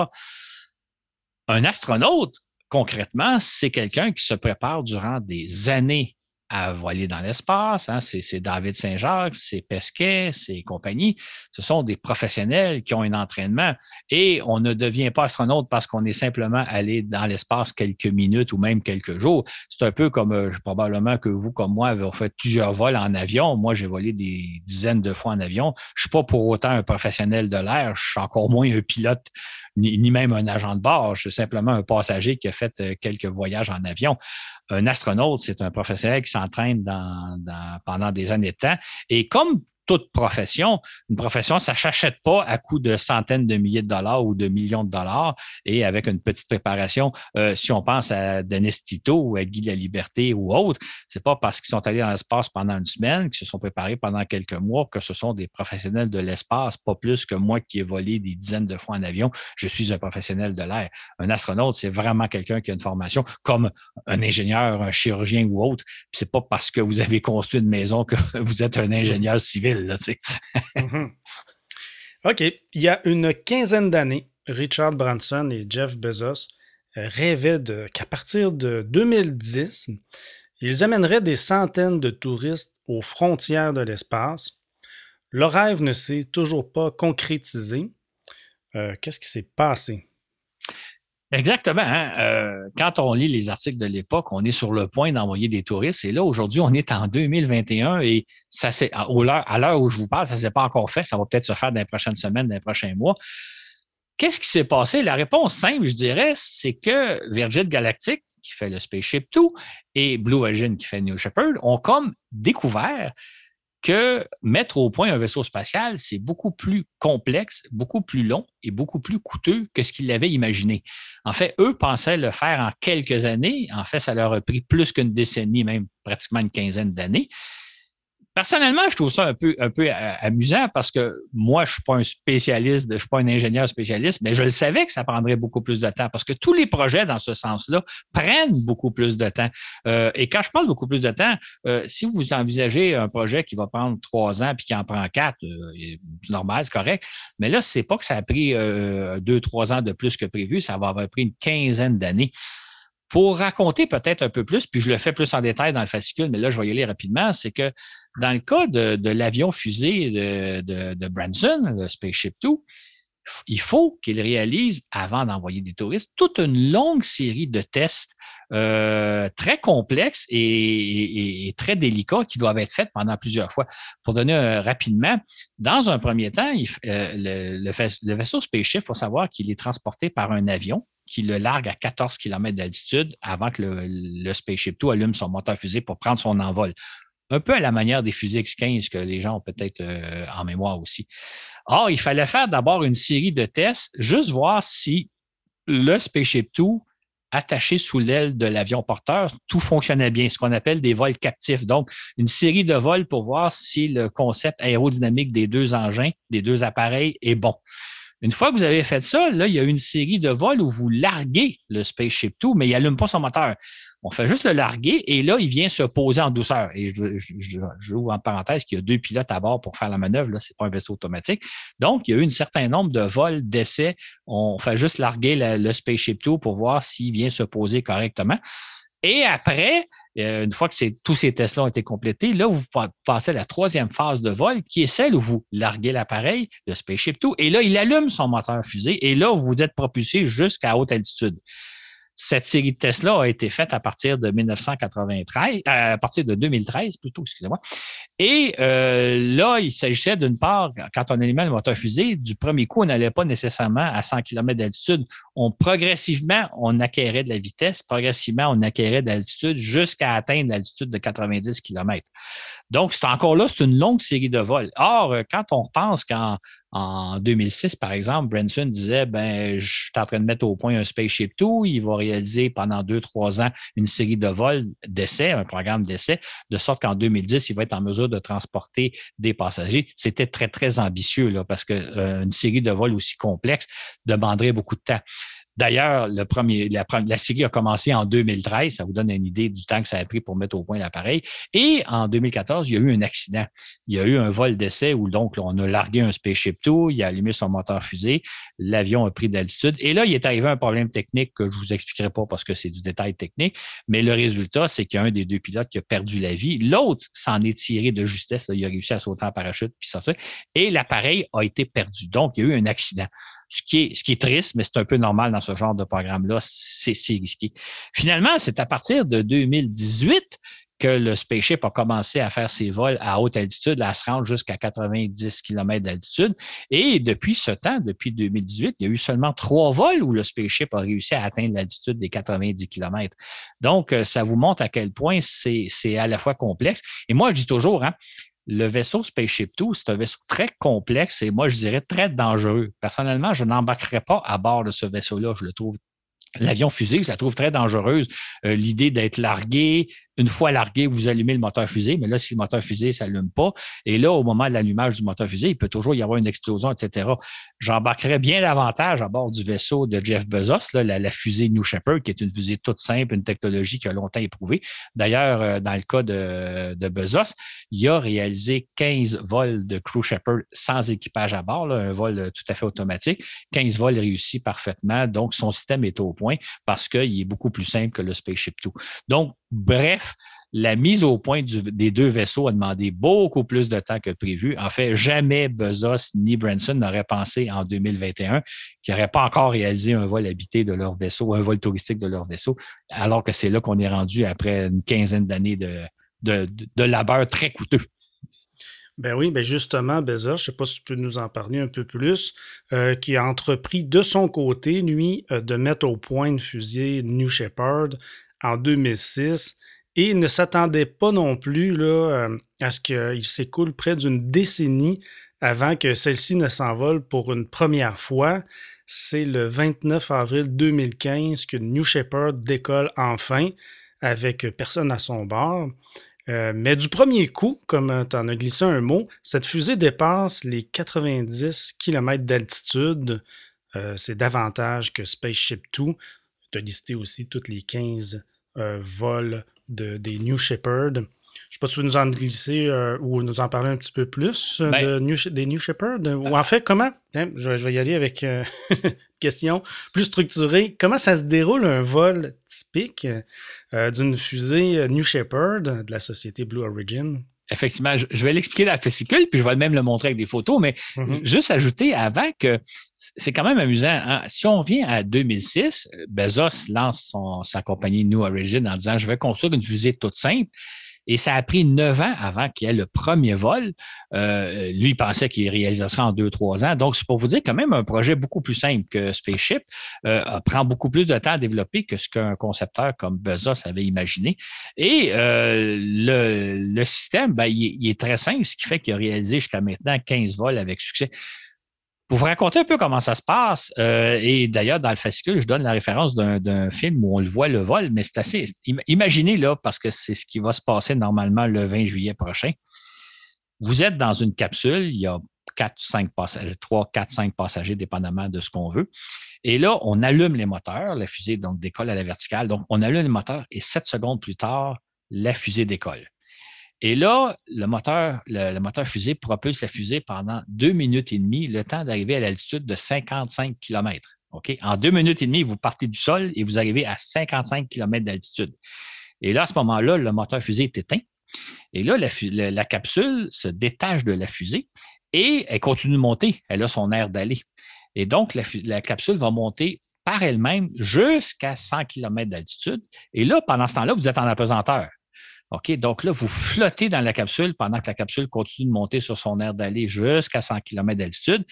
Un astronaute, concrètement, c'est quelqu'un qui se prépare durant des années à voler dans l'espace. Hein. C'est David Saint-Jacques, c'est Pesquet, c'est compagnie. Ce sont des professionnels qui ont un entraînement et on ne devient pas astronaute parce qu'on est simplement allé dans l'espace quelques minutes ou même quelques jours. C'est un peu comme euh, probablement que vous, comme moi, avez fait plusieurs vols en avion. Moi, j'ai volé des dizaines de fois en avion. Je ne suis pas pour autant un professionnel de l'air. Je suis encore moins un pilote ni, même un agent de bord. Je suis simplement un passager qui a fait euh, quelques voyages en avion. Un astronaute, c'est un professionnel qui s'entraîne pendant des années de temps. Et comme toute profession. Une profession, ça ne s'achète pas à coût de centaines de milliers de dollars ou de millions de dollars et avec une petite préparation. Euh, si on pense à Denis Tito ou à Guy la Liberté ou autres, c'est pas parce qu'ils sont allés dans l'espace pendant une semaine, qu'ils se sont préparés pendant quelques mois, que ce sont des professionnels de l'espace, pas plus que moi qui ai volé des dizaines de fois en avion. Je suis un professionnel de l'air. Un astronaute, c'est vraiment quelqu'un qui a une formation comme un ingénieur, un chirurgien ou autre. C'est pas parce que vous avez construit une maison que vous êtes un ingénieur civil. Mhm. OK. Il y a une quinzaine d'années, Richard Branson et Jeff Bezos rêvaient qu'à partir de 2010, ils amèneraient des centaines de touristes aux frontières de l'espace. Le rêve ne s'est toujours pas concrétisé. Euh, qu'est-ce qui s'est passé? Exactement. Hein. Euh, quand on lit les articles de l'époque, on est sur le point d'envoyer des touristes. Et là, aujourd'hui, on est en 2021 et ça à l'heure où je vous parle, ça ne s'est pas encore fait. Ça va peut-être se faire dans les prochaines semaines, dans les prochains mois. Qu'est-ce qui s'est passé? La réponse simple, je dirais, c'est que Virgin Galactic, qui fait le Spaceship Two, et Blue Origin, qui fait New Shepard, ont comme découvert que mettre au point un vaisseau spatial, c'est beaucoup plus complexe, beaucoup plus long et beaucoup plus coûteux que ce qu'ils avaient imaginé. En fait, eux pensaient le faire en quelques années. En fait, ça leur a pris plus qu'une décennie, même pratiquement une quinzaine d'années. Personnellement, je trouve ça un peu, un peu euh, amusant parce que moi, je suis pas un spécialiste, je suis pas un ingénieur spécialiste, mais je le savais que ça prendrait beaucoup plus de temps parce que tous les projets dans ce sens-là prennent beaucoup plus de temps. Euh, et quand je parle beaucoup plus de temps, euh, si vous envisagez un projet qui va prendre trois ans puis qui en prend quatre, c'est normal, c'est correct. Mais là, c'est pas que ça a pris deux, trois ans de plus que prévu, ça va avoir pris une quinzaine d'années. Pour raconter peut-être un peu plus, puis je le fais plus en détail dans le fascicule, mais là, je vais y aller rapidement, c'est que dans le cas de, l'avion fusée de, Branson, le Spaceship Two, il faut qu'il réalise, avant d'envoyer des touristes, toute une longue série de tests euh, très complexes et, très délicats qui doivent être faits pendant plusieurs fois. Pour donner rapidement, dans un premier temps, euh, le, vaisseau Spaceship, il faut savoir qu'il est transporté par un avion qui le largue à 14 km d'altitude avant que le, le Spaceship 2 allume son moteur fusée pour prendre son envol un peu à la manière des fusées X-15 que les gens ont peut-être euh, en mémoire aussi. Or, il fallait faire d'abord une série de tests, juste voir si le Spaceship 2 attaché sous l'aile de l'avion porteur, tout fonctionnait bien, ce qu'on appelle des vols captifs. Donc, une série de vols pour voir si le concept aérodynamique des deux engins, des deux appareils est bon. Une fois que vous avez fait ça, là, il y a une série de vols où vous larguez le Spaceship 2, mais il n'allume pas son moteur. On fait juste le larguer et là, il vient se poser en douceur. Et je, je, en parenthèse qu'il y a deux pilotes à bord pour faire la manœuvre. Là, c'est pas un vaisseau automatique. Donc, il y a eu un certain nombre de vols d'essais. On fait juste larguer le, Spaceship 2 pour voir s'il vient se poser correctement. Et après, euh, une fois que tous ces tests-là ont été complétés, là, vous passez à la troisième phase de vol, qui est celle où vous larguez l'appareil, le Spaceship 2, et là, il allume son moteur fusée, et là, vous êtes propulsé jusqu'à haute altitude. Cette série de tests-là a été faite à partir de 1993, euh, à partir de 2013 plutôt, excusez-moi. Et euh, là, il s'agissait d'une part, quand on allumait le moteur fusée, du premier coup, on n'allait pas nécessairement à 100 km d'altitude. On progressivement, on acquérait de la vitesse, progressivement, on acquérait de l'altitude jusqu'à atteindre l'altitude de 90 km. Donc, c'est encore là, c'est une longue série de vols. Or, euh, quand on repense qu'en en 2006, par exemple, Branson disait ben, je suis en train de mettre au point un Spaceship 2. Il va réaliser pendant deux, trois ans une série de vols d'essai, un programme d'essai, de sorte qu'en 2010, il va être en mesure de transporter des passagers. C'était très, très ambitieux là, parce qu'une euh, série de vols aussi complexe demanderait beaucoup de temps. D'ailleurs, la, la, série a commencé en 2013. Ça vous donne une idée du temps que ça a pris pour mettre au point l'appareil. Et en 2014, il y a eu un accident. Il y a eu un vol d'essai où donc on a largué un Spaceship Two, il a allumé son moteur fusée, l'avion a pris d'altitude. Et là, il est arrivé un problème technique que je vous expliquerai pas parce que c'est du détail technique. Mais le résultat, c'est qu'il des deux pilotes qui a perdu la vie. L'autre s'en est tiré de justesse. Il a réussi à sauter en parachute puis ça. Et l'appareil a été perdu. Donc, il y a eu un accident ce qui est, triste, mais c'est un peu normal dans ce genre de programme-là. C'est risqué. Finalement, c'est à partir de 2018 que le Spaceship a commencé à faire ses vols à haute altitude, à se rendre jusqu'à 90 km d'altitude. Et depuis ce temps, depuis 2018, il y a eu seulement trois vols où le Spaceship a réussi à atteindre l'altitude des 90 km. Donc, euh, ça vous montre à quel point c'est à la fois complexe. Et moi, je dis toujours, hein, le vaisseau Spaceship 2, c'est un vaisseau très complexe et moi, je dirais très dangereux. Personnellement, je n'embarquerai pas à bord de ce vaisseau-là. Je le trouve L'avion fusée, je la trouve très dangereuse. Euh, l'idée d'être largué, une fois largué, vous allumez le moteur fusée, mais là, si le moteur fusée ne s'allume pas, et là, au moment de l'allumage du moteur fusée, il peut toujours y avoir une explosion, etc. J'embarquerais bien davantage à bord du vaisseau de Jeff Bezos, la, fusée New Shepard, qui est une fusée toute simple, une technologie qui a longtemps éprouvée. D'ailleurs, euh, dans le cas de, Bezos, il a réalisé 15 vols de Crew Shepard sans équipage à bord, un vol tout à fait automatique. 15 vols réussis parfaitement, donc son système est au point parce qu'il est beaucoup plus simple que le Spaceship Two. Donc, Bref, la mise au point des deux vaisseaux a demandé beaucoup plus de temps que prévu. En fait, jamais Bezos ni Branson n'auraient pensé en 2021 qu'ils n'auraient pas encore réalisé un vol habité de leur vaisseau, un vol touristique de leur vaisseau, alors que c'est là qu'on est rendu après une quinzaine d'années de, de, labeur très coûteux. Ben oui, ben justement, Bezos, je ne sais pas si tu peux nous en parler un peu plus, euh, qui a entrepris de son côté, lui, euh, de mettre au point une fusée New Shepard en 2006 et ne s'attendait pas non plus euh, à ce qu'il s'écoule près d'une décennie avant que celle-ci ne s'envole pour une première fois. C'est le 29 avril 2015 que New Shepard décolle enfin avec personne à son bord. Euh, mais du premier coup, comme tu en as glissé un mot, cette fusée dépasse les 90 km d'altitude. Euh, c'est davantage que Spaceship 2. Tu as listé aussi toutes les 15 euh, vol de, des New Shepard. Je ne sais pas si tu veux nous en glisser euh, ou nous en parler un petit peu plus euh, ben de des New Shepard. Ou en fait, comment hein, je, vais y aller avec une question plus structurée. Comment ça se déroule un vol typique d'une fusée New Shepard de la société Blue Origin? Effectivement, je, vais l'expliquer dans la fascicule, puis je vais même le montrer avec des photos, mais mm-hmm. juste ajouter avant que c'est quand même amusant. Hein. Si on vient à 2006, Bezos lance son, sa compagnie New Origin en disant, je vais construire une fusée toute simple. Et ça a pris neuf ans avant qu'il y ait le premier vol. Euh, lui, il pensait qu'il réaliserait en deux, trois ans. Donc, c'est pour vous dire quand même un projet beaucoup plus simple que Spaceship euh, prend beaucoup plus de temps à développer que ce qu'un concepteur comme Bezos avait imaginé. Et euh, le, système, ben, il, est très simple, ce qui fait qu'il a réalisé jusqu'à maintenant 15 vols avec succès. Vous raconter un peu comment ça se passe, euh, et d'ailleurs, dans le fascicule, je donne la référence d'un film où on le voit le vol, mais c'est assez. Imaginez là, parce que c'est ce qui va se passer normalement le 20 juillet prochain. Vous êtes dans une capsule, il y a 4, 5 passagers, 3, 4, 5 passagers, dépendamment de ce qu'on veut. Et là, on allume les moteurs, la fusée donc décolle à la verticale. Donc, on allume les moteurs et 7 secondes plus tard, la fusée décolle. Et là, le moteur, le, moteur fusée propulse la fusée pendant deux minutes et demie, le temps d'arriver à l'altitude de 55 km. En deux minutes et demie, vous partez du sol et vous arrivez à 55 km d'altitude. Et là, à ce moment-là, le moteur fusée est éteint. Et là, la, capsule se détache de la fusée et elle continue de monter. Elle a son air d'aller. Et donc, la, la capsule va monter par elle-même jusqu'à 100 km d'altitude. Et là, pendant ce temps-là, vous êtes en apesanteur. OK, donc là, vous flottez dans la capsule pendant que la capsule continue de monter sur son air d'aller jusqu'à 100 km d'altitude.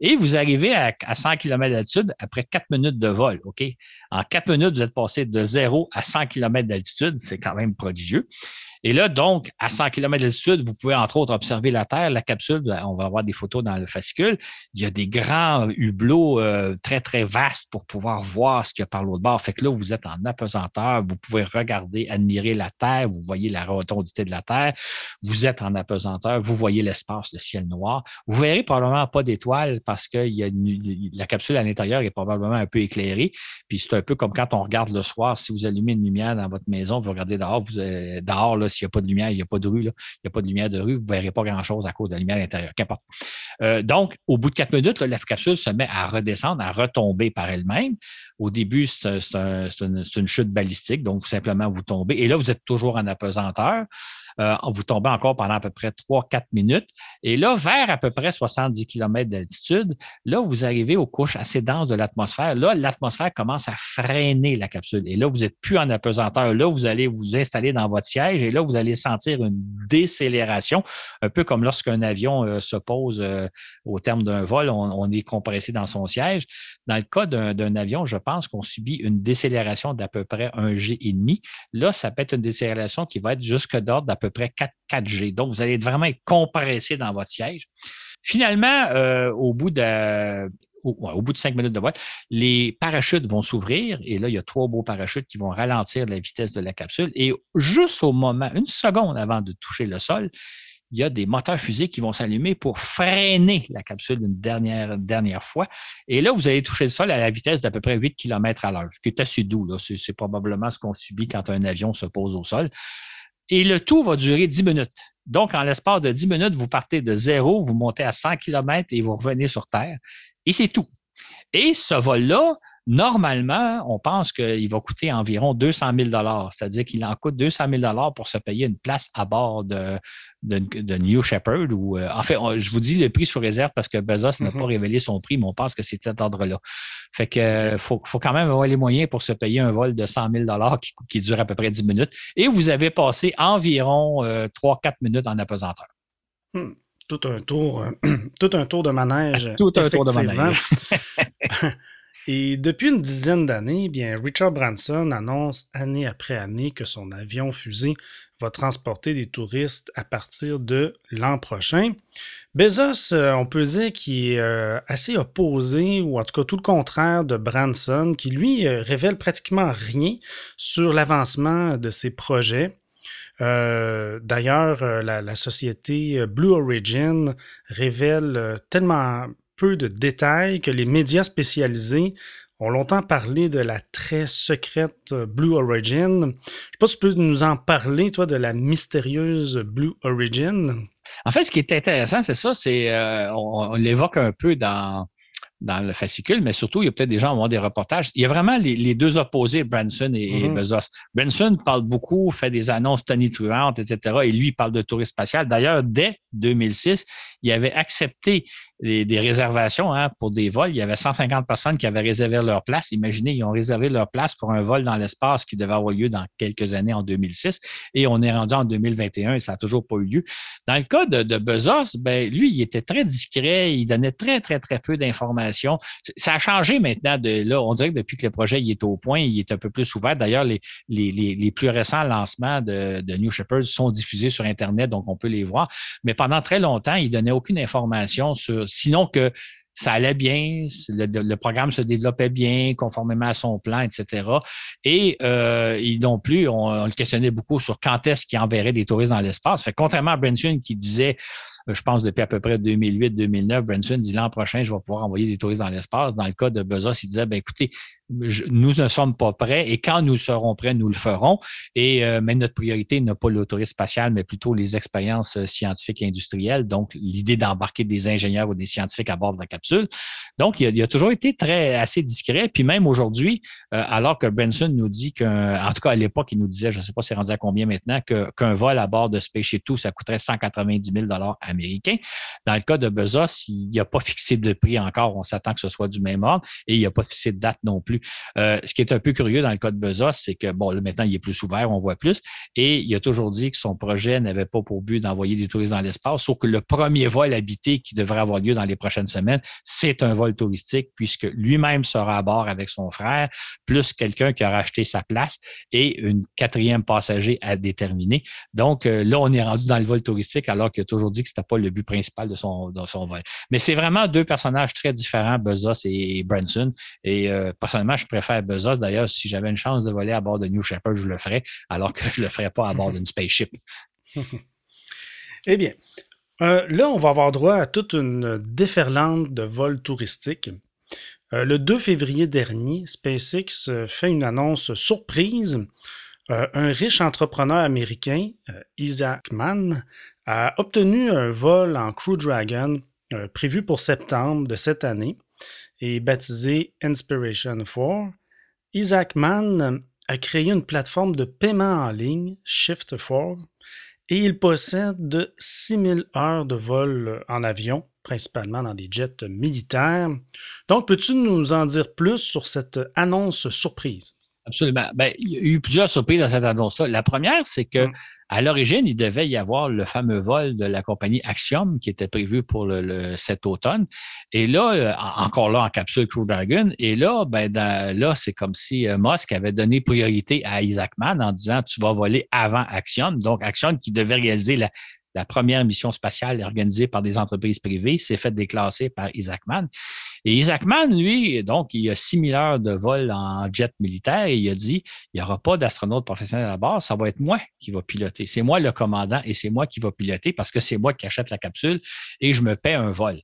Et vous arrivez à, 100 km d'altitude après 4 minutes de vol. OK? En 4 minutes, vous êtes passé de 0 à 100 km d'altitude. C'est quand même prodigieux. Et là, donc, à 100 km d'altitude, vous pouvez entre autres observer la Terre, la capsule. On va avoir des photos dans le fascicule. Il y a des grands hublots euh, très, très vastes pour pouvoir voir ce qu'il y a par l'autre bord. Fait que là, vous êtes en apesanteur. Vous pouvez regarder, admirer la Terre. Vous voyez la rotondité de la Terre. Vous êtes en apesanteur. Vous voyez l'espace, le ciel noir. Vous verrez probablement pas d'étoiles parce que la capsule à l'intérieur est probablement un peu éclairée. Puis c'est un peu comme quand on regarde le soir. Si vous allumez une lumière dans votre maison, vous regardez dehors, vous, euh, dehors, là, s'il n'y a pas de lumière, il n'y a pas de rue, il n'y a pas de lumière de rue, vous ne verrez pas grand-chose à cause de la lumière à l'intérieur. Qu'importe. Euh, donc, au bout de quatre minutes, la capsule se met à redescendre, à retomber par elle-même. Au début, c'est une, chute balistique, donc simplement vous tombez. Et là, vous êtes toujours en apesanteur. Euh, vous tombez encore pendant à peu près 3-4 minutes. Et là, vers à peu près 70 km d'altitude, là, vous arrivez aux couches assez denses de l'atmosphère. Là, l'atmosphère commence à freiner la capsule. Et là, vous n'êtes plus en apesanteur. Là, vous allez vous installer dans votre siège et là, vous allez sentir une décélération, un peu comme lorsqu'un avion euh, se pose euh, au terme d'un vol, on, est compressé dans son siège. Dans le cas d'un avion, je pense qu'on subit une décélération d'à peu près un G et demi. Là, ça peut être une décélération qui va être jusque d'ordre d'à peu près 4, 4G. Donc, vous allez vraiment être compressé dans votre siège. Finalement, euh, au bout de au, bout de cinq minutes de vol, les parachutes vont s'ouvrir et là, il y a trois beaux parachutes qui vont ralentir la vitesse de la capsule. Et juste au moment, une seconde avant de toucher le sol, il y a des moteurs fusées qui vont s'allumer pour freiner la capsule une dernière, dernière fois. Et là, vous allez toucher le sol à la vitesse d'à peu près 8 km à l'heure, ce qui est assez doux. C'est probablement ce qu'on subit quand un avion se pose au sol. Et le tout va durer 10 minutes. Donc, en l'espace de 10 minutes, vous partez de zéro, vous montez à 100 km et vous revenez sur Terre. Et c'est tout. Et ce vol-là, normalement, on pense qu'il va coûter environ 200 000 c'est-à-dire qu'il en coûte 200 000 pour se payer une place à bord de, de, New Shepard. Ou, euh, en fait, je vous dis le prix sous réserve parce que Bezos n'a pas mm-hmm. révélé son prix, mais on pense que c'est cet ordre-là. Fait que faut, quand même avoir les moyens pour se payer un vol de 100 000 qui, dure à peu près 10 minutes. Et vous avez passé environ 3-4 euh, minutes en apesanteur. Hmm. Tout un tour, euh, tout un tour de manège. Tout un tour de manège. Et depuis une dizaine d'années, bien, Richard Branson annonce année après année que son avion fusée va transporter des touristes à partir de l'an prochain. Bezos, euh, on peut dire qu'il est euh, assez opposé, ou en tout cas tout le contraire de Branson, qui lui euh, révèle pratiquement rien sur l'avancement de ses projets. D'ailleurs, la, société Blue Origin révèle tellement peu de détails que les médias spécialisés ont longtemps parlé de la très secrète Blue Origin. Je ne sais pas si tu peux nous en parler, toi, de la mystérieuse Blue Origin. En fait, ce qui est intéressant, c'est ça, c'est euh, on l'évoque un peu dans dans le fascicule, mais surtout, il y a peut-être des gens qui vont des reportages. Il y a vraiment les, deux opposés, Branson et, mm-hmm. Bezos. Branson parle beaucoup, fait des annonces tonitruantes, etc. Et lui, il parle de tourisme spatial. D'ailleurs, dès 2006, il avait accepté des réservations hein, pour des vols. Il y avait 150 personnes qui avaient réservé leur place. Imaginez, ils ont réservé leur place pour un vol dans l'espace qui devait avoir lieu dans quelques années en 2006 et on est rendu en 2021 et ça n'a toujours pas eu lieu. Dans le cas de, de Bezos, ben, lui, il était très discret, il donnait très, très, très peu d'informations. Ça a changé maintenant là. On dirait que depuis que le projet est au point, il est un peu plus ouvert. D'ailleurs, les, les, les, plus récents lancements de, de New Shepard sont diffusés sur Internet, donc on peut les voir. Mais pendant très longtemps, il donnait aucune information sur, sinon que ça allait bien, le, programme se développait bien, conformément à son plan, etc. Et euh, non plus, on, le questionnait beaucoup sur quand est-ce qu'il enverrait des touristes dans l'espace. Fait contrairement à Branson qui disait je pense depuis à peu près 2008-2009, Branson dit l'an prochain, je vais pouvoir envoyer des touristes dans l'espace. Dans le cas de Bezos, il disait, ben écoutez, nous ne sommes pas prêts et quand nous serons prêts, nous le ferons. Et euh, mais notre priorité n'est pas le tourisme spatial, mais plutôt les expériences euh, scientifiques et industrielles. Donc, l'idée d'embarquer des ingénieurs ou des scientifiques à bord de la capsule. Donc, il a, toujours été très assez discret. Puis même aujourd'hui, euh, alors que Branson nous dit qu'en tout cas à l'époque, il nous disait, je ne sais pas c'est rendu à combien maintenant, qu'un vol à bord de Space Two, ça coûterait 190 000 américains. Dans le cas de Bezos, il n'y a pas fixé de prix encore. On s'attend que ce soit du même ordre et il n'y a pas fixé de date non plus. Euh, ce qui est un peu curieux dans le cas de Bezos, c'est que, bon, là, maintenant, il est plus ouvert, on voit plus. Et il a toujours dit que son projet n'avait pas pour but d'envoyer des touristes dans l'espace, sauf que le premier vol habité qui devrait avoir lieu dans les prochaines semaines, c'est un vol touristique, puisque lui-même sera à bord avec son frère, plus quelqu'un qui aura acheté sa place et une quatrième passager à déterminer. Donc, euh, là, on est rendu dans le vol touristique, alors qu'il a toujours dit que ce n'était pas le but principal de son, vol. Mais c'est vraiment deux personnages très différents, Bezos et Branson. Et euh, je préfère Bezos. D'ailleurs, si j'avais une chance de voler à bord de New Shepard, je le ferais, alors que je ne le ferais pas à bord d'une spaceship. eh bien, euh, là, on va avoir droit à toute une déferlante de vols touristiques. Euh, le 2 février dernier, SpaceX fait une annonce surprise. un riche entrepreneur américain, Isaac Mann, a obtenu un vol en Crew Dragon euh, prévu pour septembre de cette année et baptisé Inspiration 4. Isaac Mann a créé une plateforme de paiement en ligne, Shift4, et il possède 6000 heures de vol en avion, principalement dans des jets militaires. Donc, peux-tu nous en dire plus sur cette annonce surprise? Absolument. Ben, il y a eu plusieurs surprises dans cette annonce-là. La première, c'est que hum. À l'origine, il devait y avoir le fameux vol de la compagnie Axiom qui était prévu pour le, cet automne. Et là, euh, encore là en capsule Crew Dragon. Et là, ben, là, c'est comme si euh, Musk avait donné priorité à Isaac Mann en disant tu vas voler avant Axiom. Donc, Axiom qui devait réaliser la, la première mission spatiale organisée par des entreprises privées, s'est fait déclasser par Isaac Mann. Et Isaac Mann, lui, donc, il a 6000 heures de vol en jet militaire et il a dit, il n'y aura pas d'astronaute professionnel à bord, ça va être moi qui va piloter. C'est moi le commandant et c'est moi qui va piloter parce que c'est moi qui achète la capsule et je me paie un vol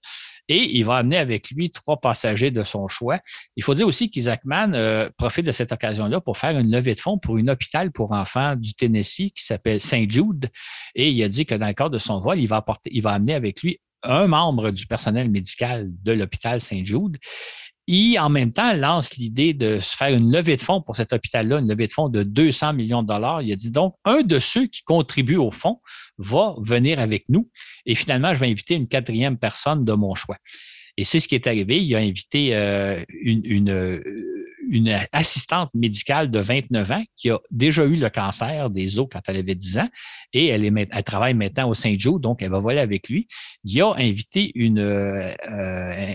et il va amener avec lui trois passagers de son choix. Il faut dire aussi qu'Isaac Mann euh, profite de cette occasion-là pour faire une levée de fonds pour une hôpital pour enfants du Tennessee qui s'appelle Saint Jude. Et il a dit que dans le cadre de son vol, il va, amener avec lui un membre du personnel médical de l'hôpital Saint Jude il, en même temps, lance l'idée de se faire une levée de fonds pour cet hôpital-là, une levée de fonds de 200 millions de dollars. Il a dit donc, un de ceux qui contribuent au fonds va venir avec nous et finalement, je vais inviter une quatrième personne de mon choix. Et c'est ce qui est arrivé. Il a invité euh, une, euh, une, assistante médicale de 29 ans qui a déjà eu le cancer des os quand elle avait 10 ans et elle, est, elle travaille maintenant au Saint-Joe, donc elle va voler avec lui. Il a invité une euh,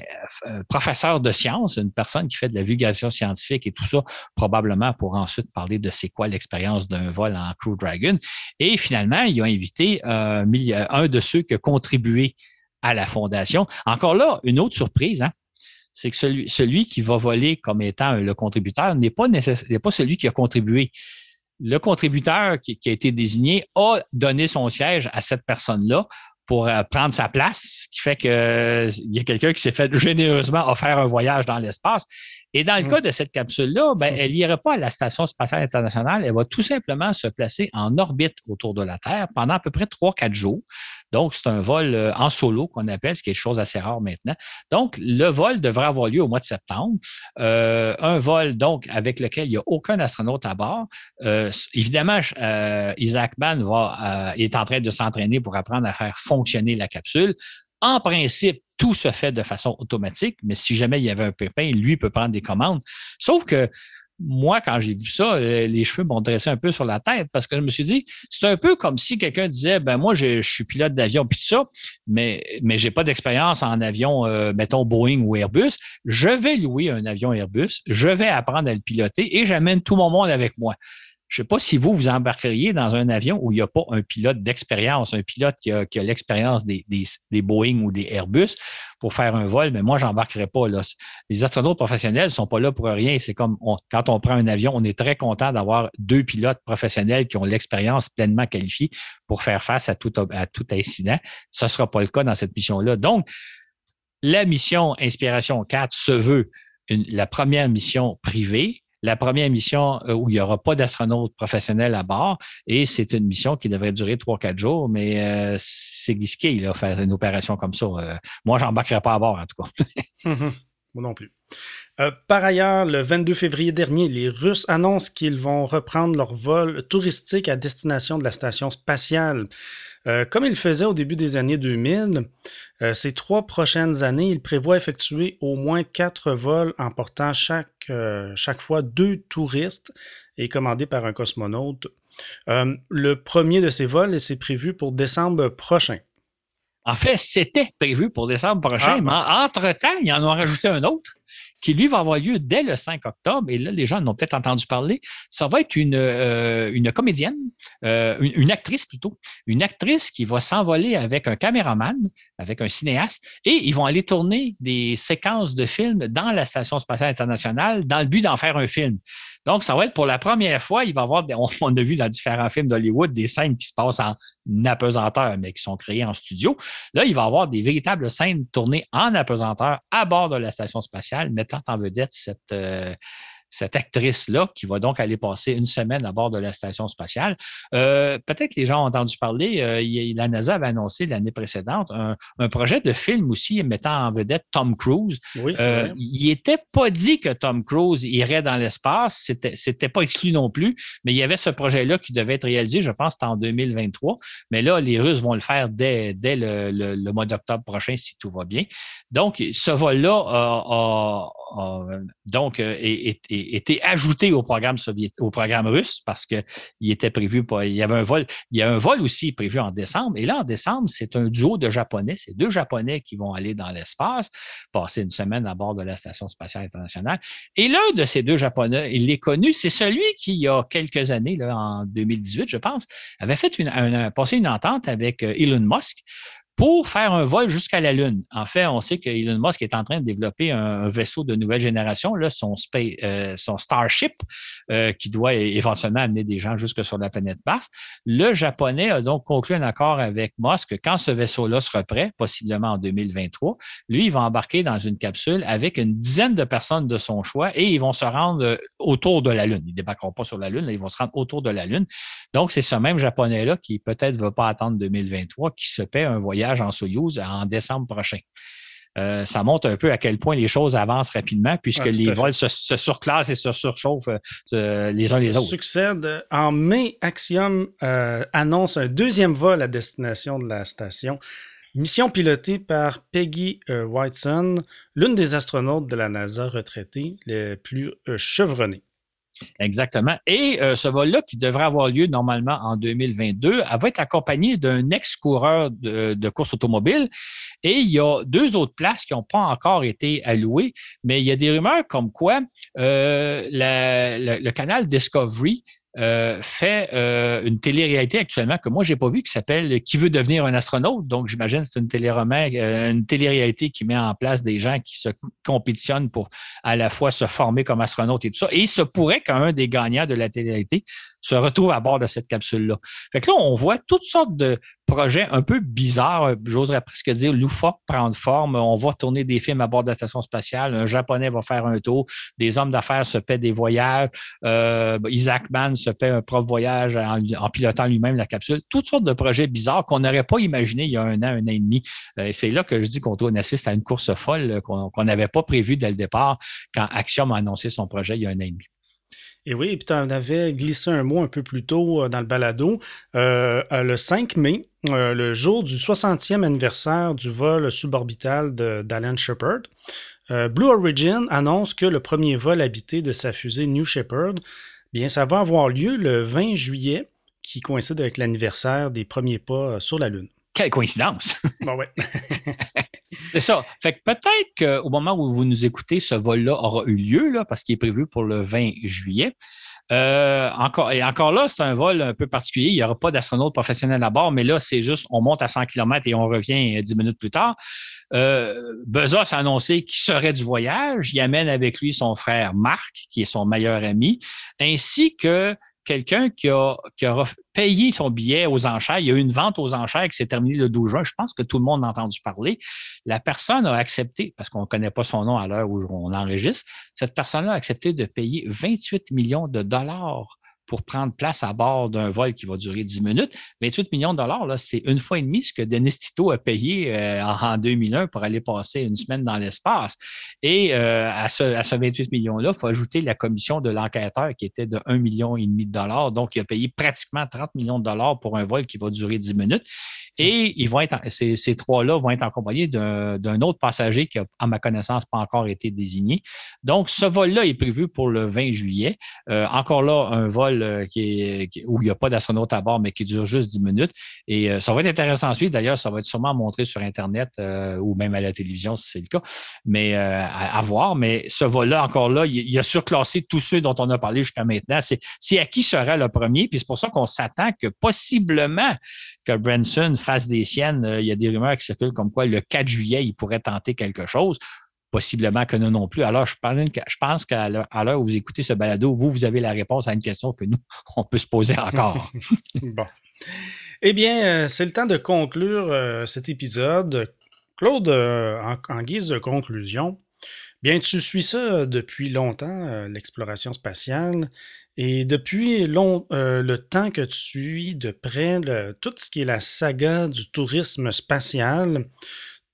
professeure de sciences, une personne qui fait de la vulgarisation scientifique et tout ça, probablement pour ensuite parler de c'est quoi l'expérience d'un vol en Crew Dragon. Et finalement, il a invité un de ceux qui a contribué à la fondation. Encore là, une autre surprise, hein, c'est que celui, qui va voler comme étant le contributeur n'est pas, pas celui qui a contribué. Le contributeur qui, a été désigné a donné son siège à cette personne-là pour euh, prendre sa place, ce qui fait qu'il euh, y a quelqu'un qui s'est fait généreusement offrir un voyage dans l'espace. Et dans le mmh. cas de cette capsule-là, ben, mmh. elle n'irait pas à la Station spatiale internationale, elle va tout simplement se placer en orbite autour de la Terre pendant à peu près 3-4 jours. Donc, c'est un vol euh, en solo qu'on appelle, ce qui est quelque chose assez rare maintenant. Donc, le vol devrait avoir lieu au mois de septembre. Euh, un vol, donc, avec lequel il n'y a aucun astronaute à bord. Euh, évidemment, Isaac Mann va, est en train de s'entraîner pour apprendre à faire fonctionner la capsule. En principe, tout se fait de façon automatique, mais si jamais il y avait un pépin, lui peut prendre des commandes. Sauf que moi, quand j'ai vu ça, euh, les cheveux m'ont dressé un peu sur la tête parce que je me suis dit, c'est un peu comme si quelqu'un disait, ben moi, je, suis pilote d'avion, puis tout ça, mais, mais j'ai pas d'expérience en avion, euh, mettons Boeing ou Airbus. Je vais louer un avion Airbus, je vais apprendre à le piloter et j'amène tout mon monde avec moi. Je ne sais pas si vous, vous embarqueriez dans un avion où il n'y a pas un pilote d'expérience, un pilote qui a, l'expérience des, Boeing ou des Airbus pour faire un vol, mais moi, je n'embarquerais pas. Là. Les astronautes professionnels ne sont pas là pour rien. C'est comme quand on prend un avion, on est très content d'avoir deux pilotes professionnels qui ont l'expérience pleinement qualifiée pour faire face à tout incident. Ce ne sera pas le cas dans cette mission-là. Donc, la mission Inspiration 4 se veut la première mission privée la première mission euh, où il n'y aura pas d'astronaute professionnel à bord et c'est une mission qui devrait durer trois, quatre jours, mais euh, c'est risqué là, faire une opération comme ça. Euh, moi, je n'embarquerai pas à bord, en tout cas. moi non plus. par ailleurs, le 22 février dernier, les Russes annoncent qu'ils vont reprendre leur vol touristique à destination de la station spatiale. Euh, comme il faisait au début des années 2000, euh, ces trois prochaines années, il prévoit effectuer au moins quatre vols emportant chaque, euh, chaque fois deux touristes et commandés par un cosmonaute. le premier de ces vols, c'est prévu pour décembre prochain. En fait, c'était prévu pour décembre prochain, ah, mais entre-temps, il en a rajouté un autre qui lui va avoir lieu dès le 5 octobre. Et là, les gens en ont peut-être entendu parler. Ça va être une, euh, comédienne, euh, une, actrice plutôt, une actrice qui va s'envoler avec un caméraman, avec un cinéaste, et ils vont aller tourner des séquences de films dans la Station spatiale internationale dans le but d'en faire un film. Donc, ça va être pour la première fois, il va y avoir, on, a vu dans différents films d'Hollywood des scènes qui se passent en apesanteur, mais qui sont créées en studio. Là, il va y avoir des véritables scènes tournées en apesanteur à bord de la station spatiale, mettant en vedette cette, euh, cette actrice-là, qui va donc aller passer une semaine à bord de la station spatiale. Euh, peut-être que les gens ont entendu parler, euh, la NASA avait annoncé l'année précédente un, projet de film aussi mettant en vedette Tom Cruise. Oui, euh, il n'était pas dit que Tom Cruise irait dans l'espace, c'était, c'était pas exclu non plus, mais il y avait ce projet-là qui devait être réalisé, je pense, en 2023. Mais là, les Russes vont le faire dès, dès le, mois d'octobre prochain, si tout va bien. Donc, ce vol-là a, donc, est, été ajouté au programme russe parce qu'il était prévu, il y avait un vol, il y a un vol aussi prévu en décembre. Et là, en décembre, c'est un duo de Japonais, c'est deux Japonais qui vont aller dans l'espace, passer une semaine à bord de la Station spatiale internationale. Et l'un de ces deux Japonais, il est connu, c'est celui qui, il y a quelques années, en 2018, je pense, avait fait une, passé une entente avec euh, Elon Musk pour faire un vol jusqu'à la Lune. En fait, on sait que Elon Musk est en train de développer un, vaisseau de nouvelle génération, euh, son Starship, euh, qui doit éventuellement amener des gens jusque sur la planète Mars. Le Japonais a donc conclu un accord avec Musk quand ce vaisseau-là sera prêt, possiblement en 2023. Lui, il va embarquer dans une capsule avec une dizaine de personnes de son choix et ils vont se rendre euh, autour de la Lune. Ils ne débarqueront pas sur la Lune, ils vont se rendre autour de la Lune. Donc, c'est ce même Japonais-là qui peut-être ne va pas attendre 2023, qui se paie un voyage en Soyouz en décembre prochain. Euh, ça montre un peu à quel point les choses avancent rapidement puisque les vols se, surclassent et se surchauffent euh, les uns les autres. Succède. En mai, Axiom euh, annonce un deuxième vol à destination de la station. Mission pilotée par Peggy Whiteson, l'une des astronautes de la NASA retraitée les plus chevronnées. Exactement. Et euh, ce vol-là, qui devrait avoir lieu normalement en 2022, va être accompagné d'un ex-coureur de, course automobile. Et il y a deux autres places qui n'ont pas encore été allouées, mais il y a des rumeurs comme quoi euh, le canal Discovery euh, fait euh, une télé-réalité actuellement que moi, j'ai pas vu qui s'appelle Qui veut devenir un astronaute? Donc, j'imagine que c'est une télé euh, une télé-réalité qui met en place des gens qui se compétitionnent pour à la fois se former comme astronaute et tout ça. Et il se pourrait qu'un des gagnants de la télé-réalité se retrouve à bord de cette capsule-là. Fait que là, on voit toutes sortes de projets un peu bizarres, j'oserais presque dire loufoques prendre forme. On va tourner des films à bord de la station spatiale. Un Japonais va faire un tour. Des hommes d'affaires se paient des voyages. Euh, Isaac Mann se paie un propre voyage en, pilotant lui-même la capsule. Toutes sortes de projets bizarres qu'on n'aurait pas imaginé il y a un an, un an et demi. Euh, c'est là que je dis qu'on assiste à une course folle qu'on n'avait pas prévue dès le départ quand Axiom a annoncé son projet il y a un an et demi. Et oui, puis tu en avais glissé un mot un peu plus tôt dans le balado. le 5 mai, le jour du 60e anniversaire du vol suborbital d'Alan Shepard, Blue Origin annonce que le premier vol habité de sa fusée New Shepard, bien, ça va avoir lieu le 20 juillet, qui coïncide avec l'anniversaire des premiers pas sur la Lune. Quelle coïncidence! Bon, ouais. C'est ça. Fait que peut-être qu'au moment où vous nous écoutez, ce vol-là aura eu lieu, là, parce qu'il est prévu pour le 20 juillet. Euh, encore, et encore là, c'est un vol un peu particulier. Il n'y aura pas d'astronaute professionnel à bord, mais là, c'est juste, on monte à 100 km et on revient 10 minutes plus tard. Euh, Bezos a annoncé qu'il serait du voyage. Il amène avec lui son frère Marc, qui est son meilleur ami, ainsi que quelqu'un qui a, payé son billet aux enchères. Il y a eu une vente aux enchères qui s'est terminée le 12 juin. Je pense que tout le monde a entendu parler. La personne a accepté, parce qu'on ne connaît pas son nom à l'heure où on enregistre, cette personne-là a accepté de payer 28 millions de dollars pour prendre place à bord d'un vol qui va durer 10 minutes. 28 millions de dollars, c'est une fois et demie ce que Denis Tito a payé euh, en 2001 pour aller passer une semaine dans l'espace. Et euh, à, ce, à ce 28 millions-là, il faut ajouter la commission de l'enquêteur qui était de 1,5 million et demi de dollars. Donc, il a payé pratiquement 30 millions de dollars pour un vol qui va durer 10 minutes. Et ils vont être, ces, ces trois-là vont être accompagnés d'un autre passager qui a, à ma connaissance, pas encore été désigné. Donc, ce vol-là est prévu pour le 20 juillet. Euh, encore là, un vol euh, où il n'y a pas d'astronaute à bord, mais qui dure juste 10 minutes. Et euh, ça va être intéressant ensuite. D'ailleurs, ça va être sûrement montré sur Internet euh, ou même à la télévision si c'est le cas, mais à, voir. Mais ce vol-là, encore là, il, a surclassé tous ceux dont on a parlé jusqu'à maintenant. C'est à qui sera le premier? Puis c'est pour ça qu'on s'attend que possiblement que Branson fasse des siennes. Il y a des rumeurs qui circulent comme quoi le 4 juillet, il pourrait tenter quelque chose possiblement que nous non plus. Alors, je, pense qu'à l'heure où vous écoutez ce balado, vous, vous avez la réponse à une question que nous, on peut se poser encore. bon. Eh bien, euh, c'est le temps de conclure euh, cet épisode. Claude, euh, en, guise de conclusion, bien, tu suis ça depuis longtemps, l'exploration spatiale, et depuis le temps que tu suis de près tout ce qui est la saga du tourisme spatial,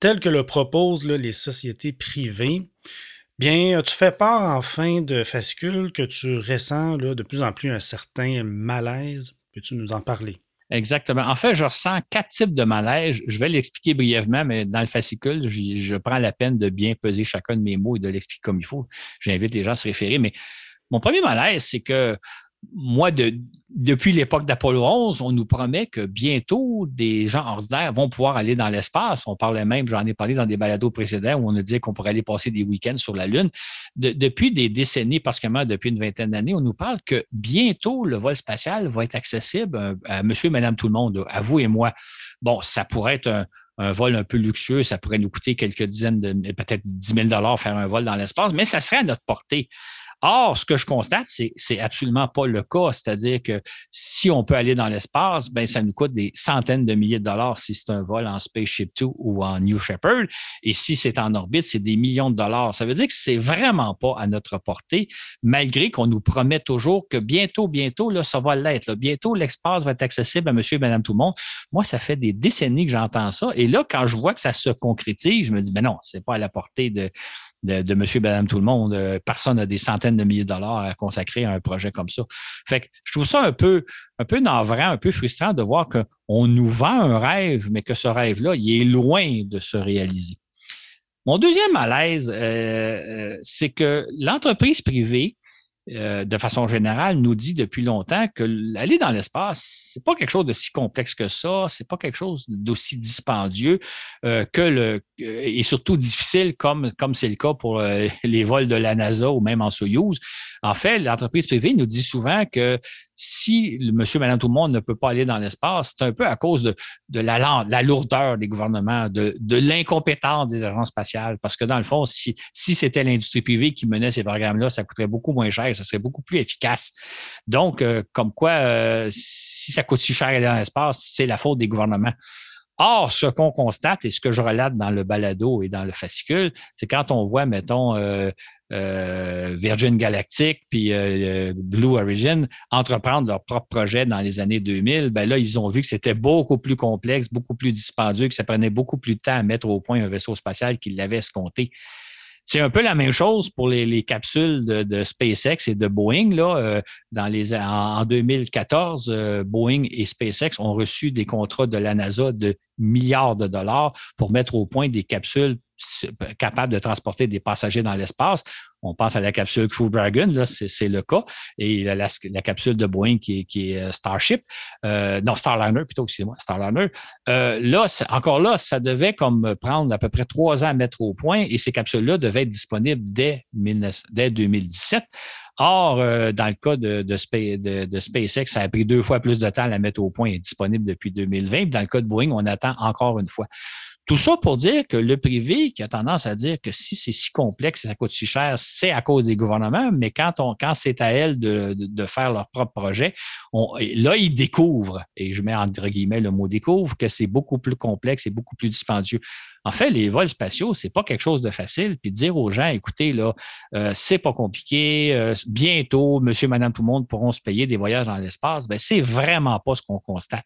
tel que le proposent les sociétés privées, bien, tu fais part enfin de fascicules que tu ressens de plus en plus un certain malaise. Peux-tu nous en parler? Exactement. En fait, je ressens quatre types de malaise. Je vais l'expliquer brièvement, mais dans le fascicule, je, prends la peine de bien peser chacun de mes mots et de l'expliquer comme il faut. J'invite les gens à se référer. Mais mon premier malaise, c'est que moi, depuis l'époque d'Apollo 11, on nous promet que bientôt, des gens ordinaires vont pouvoir aller dans l'espace. On parlait même, j'en ai parlé dans des balados précédents où on a dit qu'on pourrait aller passer des week-ends sur la Lune. depuis des décennies, particulièrement depuis une vingtaine d'années, on nous parle que bientôt, le vol spatial va être accessible à monsieur et madame tout le monde, à vous et moi. Bon, ça pourrait être un, vol un peu luxueux, ça pourrait nous coûter quelques dizaines de, peut-être 10 000 faire un vol dans l'espace, mais ça serait à notre portée. Or, ce que je constate, c'est c'est absolument pas le cas. C'est-à-dire que si on peut aller dans l'espace, ben ça nous coûte des centaines de milliers de dollars si c'est un vol en Spaceship 2 ou en New Shepard. Et si c'est en orbite, c'est des millions de dollars. Ça veut dire que c'est vraiment pas à notre portée, malgré qu'on nous promet toujours que bientôt, bientôt, là, ça va l'être. Bientôt, l'espace va être accessible à monsieur et madame tout le monde. Moi, ça fait des décennies que j'entends ça. Et là, quand je vois que ça se concrétise, je me dis, ben non, c'est pas à la portée de, de, monsieur, madame, tout le monde. Euh, personne n'a des centaines de milliers de dollars à consacrer à un projet comme ça. Fait que je trouve ça un peu, un peu navrant, un peu frustrant de voir qu'on nous vend un rêve, mais que ce rêve-là, il est loin de se réaliser. Mon deuxième malaise, euh, euh, c'est que l'entreprise privée euh, de façon générale, nous dit depuis longtemps que l'aller dans l'espace, c'est pas quelque chose de si complexe que ça, c'est pas quelque chose d'aussi dispendieux euh, que le et surtout difficile comme comme c'est le cas pour euh, les vols de la NASA ou même en Soyuz. En fait, l'entreprise privée nous dit souvent que si le monsieur, madame, tout le monde ne peut pas aller dans l'espace, c'est un peu à cause de, la, lourdeur des gouvernements, de, l'incompétence des agences spatiales. Parce que dans le fond, si, si c'était l'industrie privée qui menait ces programmes-là, ça coûterait beaucoup moins cher, ça serait beaucoup plus efficace. Donc, euh, comme quoi, euh, si ça coûte si cher aller dans l'espace, c'est la faute des gouvernements. Or, ce qu'on constate et ce que je relate dans le balado et dans le fascicule, c'est quand on voit, mettons, euh, euh, Virgin Galactic puis euh, Blue Origin entreprendre leur propre projet dans les années 2000, ben là, ils ont vu que c'était beaucoup plus complexe, beaucoup plus dispendieux, que ça prenait beaucoup plus de temps à mettre au point un vaisseau spatial qu'ils l'avaient escompté. C'est un peu la même chose pour les, capsules de, SpaceX et de Boeing. Là, euh, en, 2014, euh, Boeing et SpaceX ont reçu des contrats de la NASA de milliards de dollars pour mettre au point des capsules capables de transporter des passagers dans l'espace. On pense à la capsule Crew Dragon, là, c'est, le cas, et la, capsule de Boeing qui est, euh, Starship, euh, non, Starliner plutôt, excusez-moi, Starliner. Euh, là, encore là, ça devait comme prendre à peu près trois ans à mettre au point, et ces capsules-là devaient être disponibles dès, dès 2017. Or, dans le cas de, de, SpaceX, ça a pris deux fois plus de temps à la mettre au point et disponible depuis 2020. Dans le cas de Boeing, on attend encore une fois. Tout ça pour dire que le privé, qui a tendance à dire que si c'est si complexe et ça coûte si cher, c'est à cause des gouvernements, mais quand, quand c'est à elles de, de, faire leur propre projet, on, là, ils découvrent, et je mets entre guillemets le mot découvre, que c'est beaucoup plus complexe et beaucoup plus dispendieux. En fait, les vols spatiaux, c'est pas quelque chose de facile. Puis dire aux gens, écoutez, là, euh, c'est pas compliqué. Euh, bientôt, monsieur, madame, tout le monde pourront se payer des voyages dans l'espace. Ben, c'est vraiment pas ce qu'on constate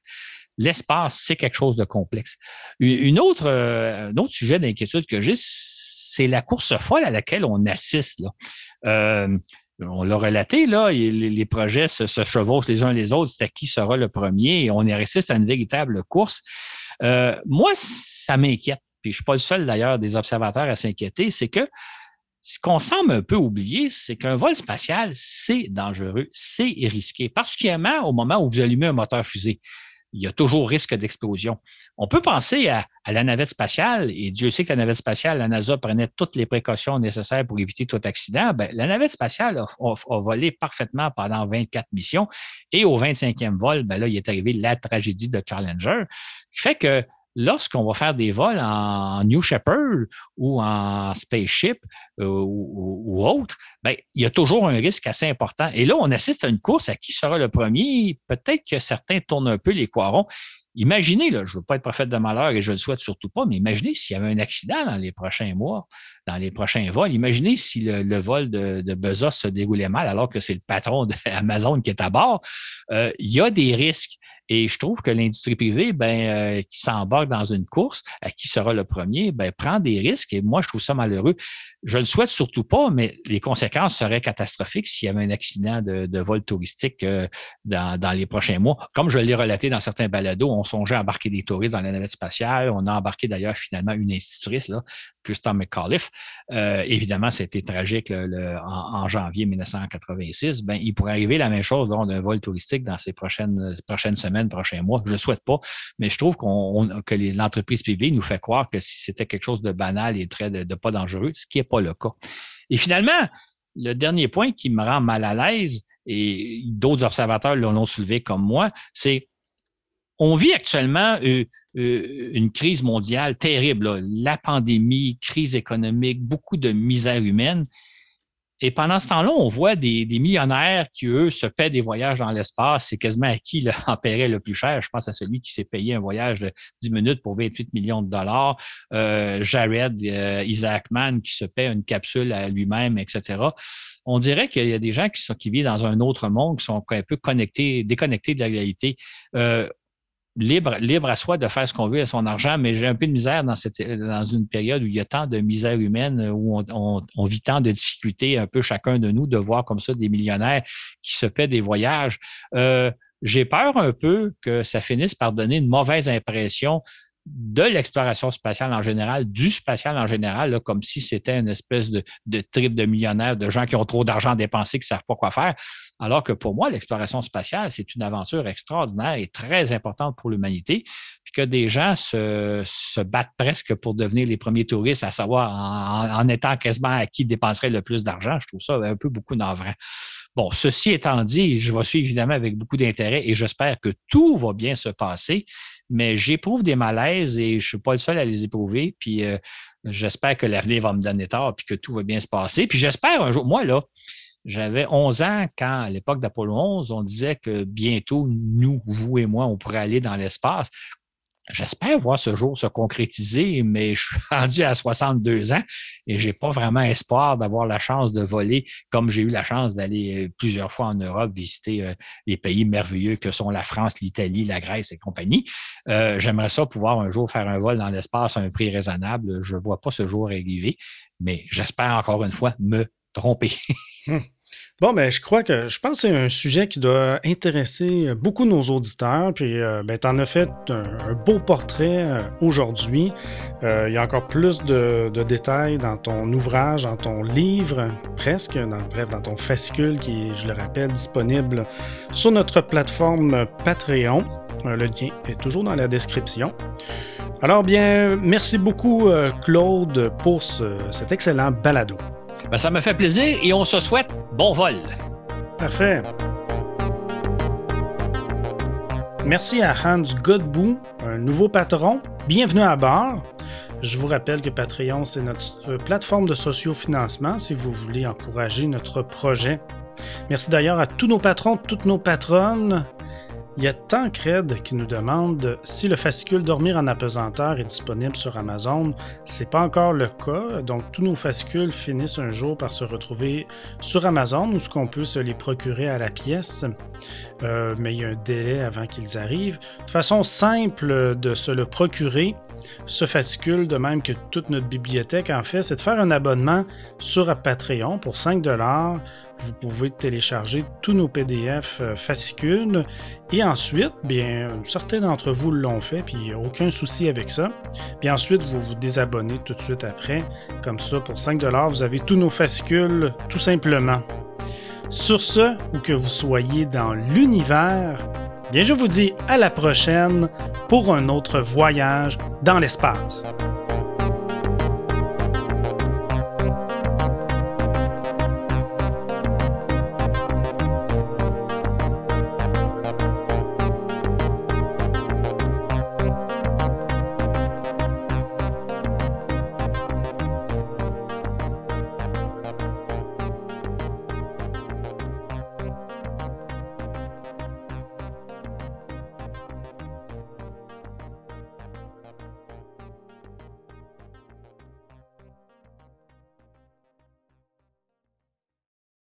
l'espace, c'est quelque chose de complexe. Euh, un autre sujet d'inquiétude que j'ai, c'est la course folle à laquelle on assiste. Euh, on l'a relaté, les, projets se, chevauchent les uns les autres, c'est à qui sera le premier, et on est résiste à une véritable course. Euh, moi, ça m'inquiète, puis je ne suis pas le seul d'ailleurs des observateurs à s'inquiéter, c'est que ce qu'on semble un peu oublier, c'est qu'un vol spatial, c'est dangereux, c'est risqué, particulièrement au moment où vous allumez un moteur fusée il y a toujours risque d'explosion. On peut penser à, la navette spatiale, et Dieu sait que la navette spatiale, la NASA prenait toutes les précautions nécessaires pour éviter tout accident. Ben, la navette spatiale a, volé parfaitement pendant 24 missions, et au 25e vol, ben là, il est arrivé la tragédie de Challenger, qui fait que lorsqu'on va faire des vols en New Shepard ou en Spaceship euh, ou, autre, ben, il y a toujours un risque assez important. Et là, on assiste à une course à qui sera le premier. Peut-être que certains tournent un peu les coirons. Imaginez, là, je ne veux pas être prophète de malheur et je ne le souhaite surtout pas, mais imaginez s'il y avait un accident dans les prochains mois, dans les prochains vols. Imaginez si le, vol de, de, Bezos se déroulait mal alors que c'est le patron d'Amazon qui est à bord. Euh, il y a des risques. Et je trouve que l'industrie privée, ben, euh, qui s'embarque dans une course, à qui sera le premier, ben, prend des risques. Et moi, je trouve ça malheureux. Je ne le souhaite surtout pas, mais les conséquences seraient catastrophiques s'il y avait un accident de, vol touristique euh, dans, les prochains mois. Comme je l'ai relaté dans certains balados, on songeait à embarquer des touristes dans la navette spatiale. On a embarqué d'ailleurs finalement une institutrice, là, Christophe McAuliffe. Euh, évidemment, c'était tragique en, janvier 1986. Ben, il pourrait arriver la même chose lors d'un vol touristique dans ces prochaines, semaines, prochains mois. Je ne le souhaite pas, mais je trouve qu'on, que l'entreprise privée nous fait croire que si c'était quelque chose de banal et de, pas dangereux, ce qui n'est pas le cas. Et finalement, le dernier point qui me rend mal à l'aise, et d'autres observateurs l'ont soulevé comme moi, c'est on vit actuellement euh, euh, une crise mondiale terrible, la pandémie, crise économique, beaucoup de misère humaine. Et pendant ce temps-là, on voit des, millionnaires qui, eux, se paient des voyages dans l'espace. C'est quasiment à qui en paierait le plus cher? Je pense à celui qui s'est payé un voyage de 10 minutes pour 28 millions de dollars. Euh, Jared euh, Isaacman qui se paie une capsule à lui-même, etc. On dirait qu'il y a des gens qui, sont, qui vivent dans un autre monde, qui sont un peu connectés, déconnectés de la réalité. Euh, libre, à soi de faire ce qu'on veut à son argent, mais j'ai un peu de misère dans, cette, dans une période où il y a tant de misère humaine, où on, vit tant de difficultés, un peu chacun de nous, de voir comme ça des millionnaires qui se paient des voyages. Euh, j'ai peur un peu que ça finisse par donner une mauvaise impression de l'exploration spatiale en général, du spatial en général, comme si c'était une espèce de, trip de millionnaires, de gens qui ont trop d'argent dépensé, qui ne savent pas quoi faire. Alors que pour moi, l'exploration spatiale, c'est une aventure extraordinaire et très importante pour l'humanité, puis que des gens se, battent presque pour devenir les premiers touristes, à savoir en, en étant quasiment à qui dépenserait le plus d'argent. Je trouve ça un peu beaucoup navrant. Bon, ceci étant dit, je vais suivre évidemment avec beaucoup d'intérêt et j'espère que tout va bien se passer mais j'éprouve des malaises et je ne suis pas le seul à les éprouver. Puis euh, j'espère que l'avenir va me donner tort puis que tout va bien se passer. Puis j'espère un jour, moi là, j'avais 11 ans quand, à l'époque d'Apollo 11, on disait que bientôt, nous, vous et moi, on pourrait aller dans l'espace. J'espère voir ce jour se concrétiser, mais je suis rendu à 62 ans et j'ai pas vraiment espoir d'avoir la chance de voler comme j'ai eu la chance d'aller euh, plusieurs fois en Europe visiter euh, les pays merveilleux que sont la France, l'Italie, la Grèce et compagnie. Euh, j'aimerais ça pouvoir un jour faire un vol dans l'espace à un prix raisonnable. Je vois pas ce jour arriver, mais j'espère encore une fois me tromper. Bon, ben, je crois que je pense que c'est un sujet qui doit intéresser beaucoup nos auditeurs. Puis, euh, ben, tu en as fait un, beau portrait euh, aujourd'hui. Euh, il y a encore plus de, détails dans ton ouvrage, dans ton livre, presque, dans, bref, dans ton fascicule qui est, je le rappelle, disponible sur notre plateforme Patreon. le lien est toujours dans la description. Alors, bien, merci beaucoup, Claude, pour cet excellent balado. Ben, ça me fait plaisir et on se souhaite bon vol. Parfait. Merci à Hans Godbout, un nouveau patron. Bienvenue à bord. Je vous rappelle que Patreon, c'est notre euh, plateforme de sociofinancement si vous voulez encourager notre projet. Merci d'ailleurs à tous nos patrons, toutes nos patronnes il y a Tancred qui nous demande si le fascicule Dormir en apesanteur est disponible sur Amazon. C'est pas encore le cas, donc tous nos fascicules finissent un jour par se retrouver sur Amazon ou ce qu'on peut se les procurer à la pièce. Euh, mais il y a un délai avant qu'ils arrivent. De façon simple de se le procurer, ce fascicule, de même que toute notre bibliothèque en fait, c'est de faire un abonnement sur Patreon pour 5 vous pouvez télécharger tous nos PDF euh, fascicules et ensuite, bien, certains d'entre vous l'ont fait, puis il a aucun souci avec ça. Puis ensuite, vous vous désabonnez tout de suite après. Comme ça, pour 5 vous avez tous nos fascicules tout simplement. Sur ce, ou que vous soyez dans l'univers, bien, je vous dis à la prochaine pour un autre voyage dans l'espace.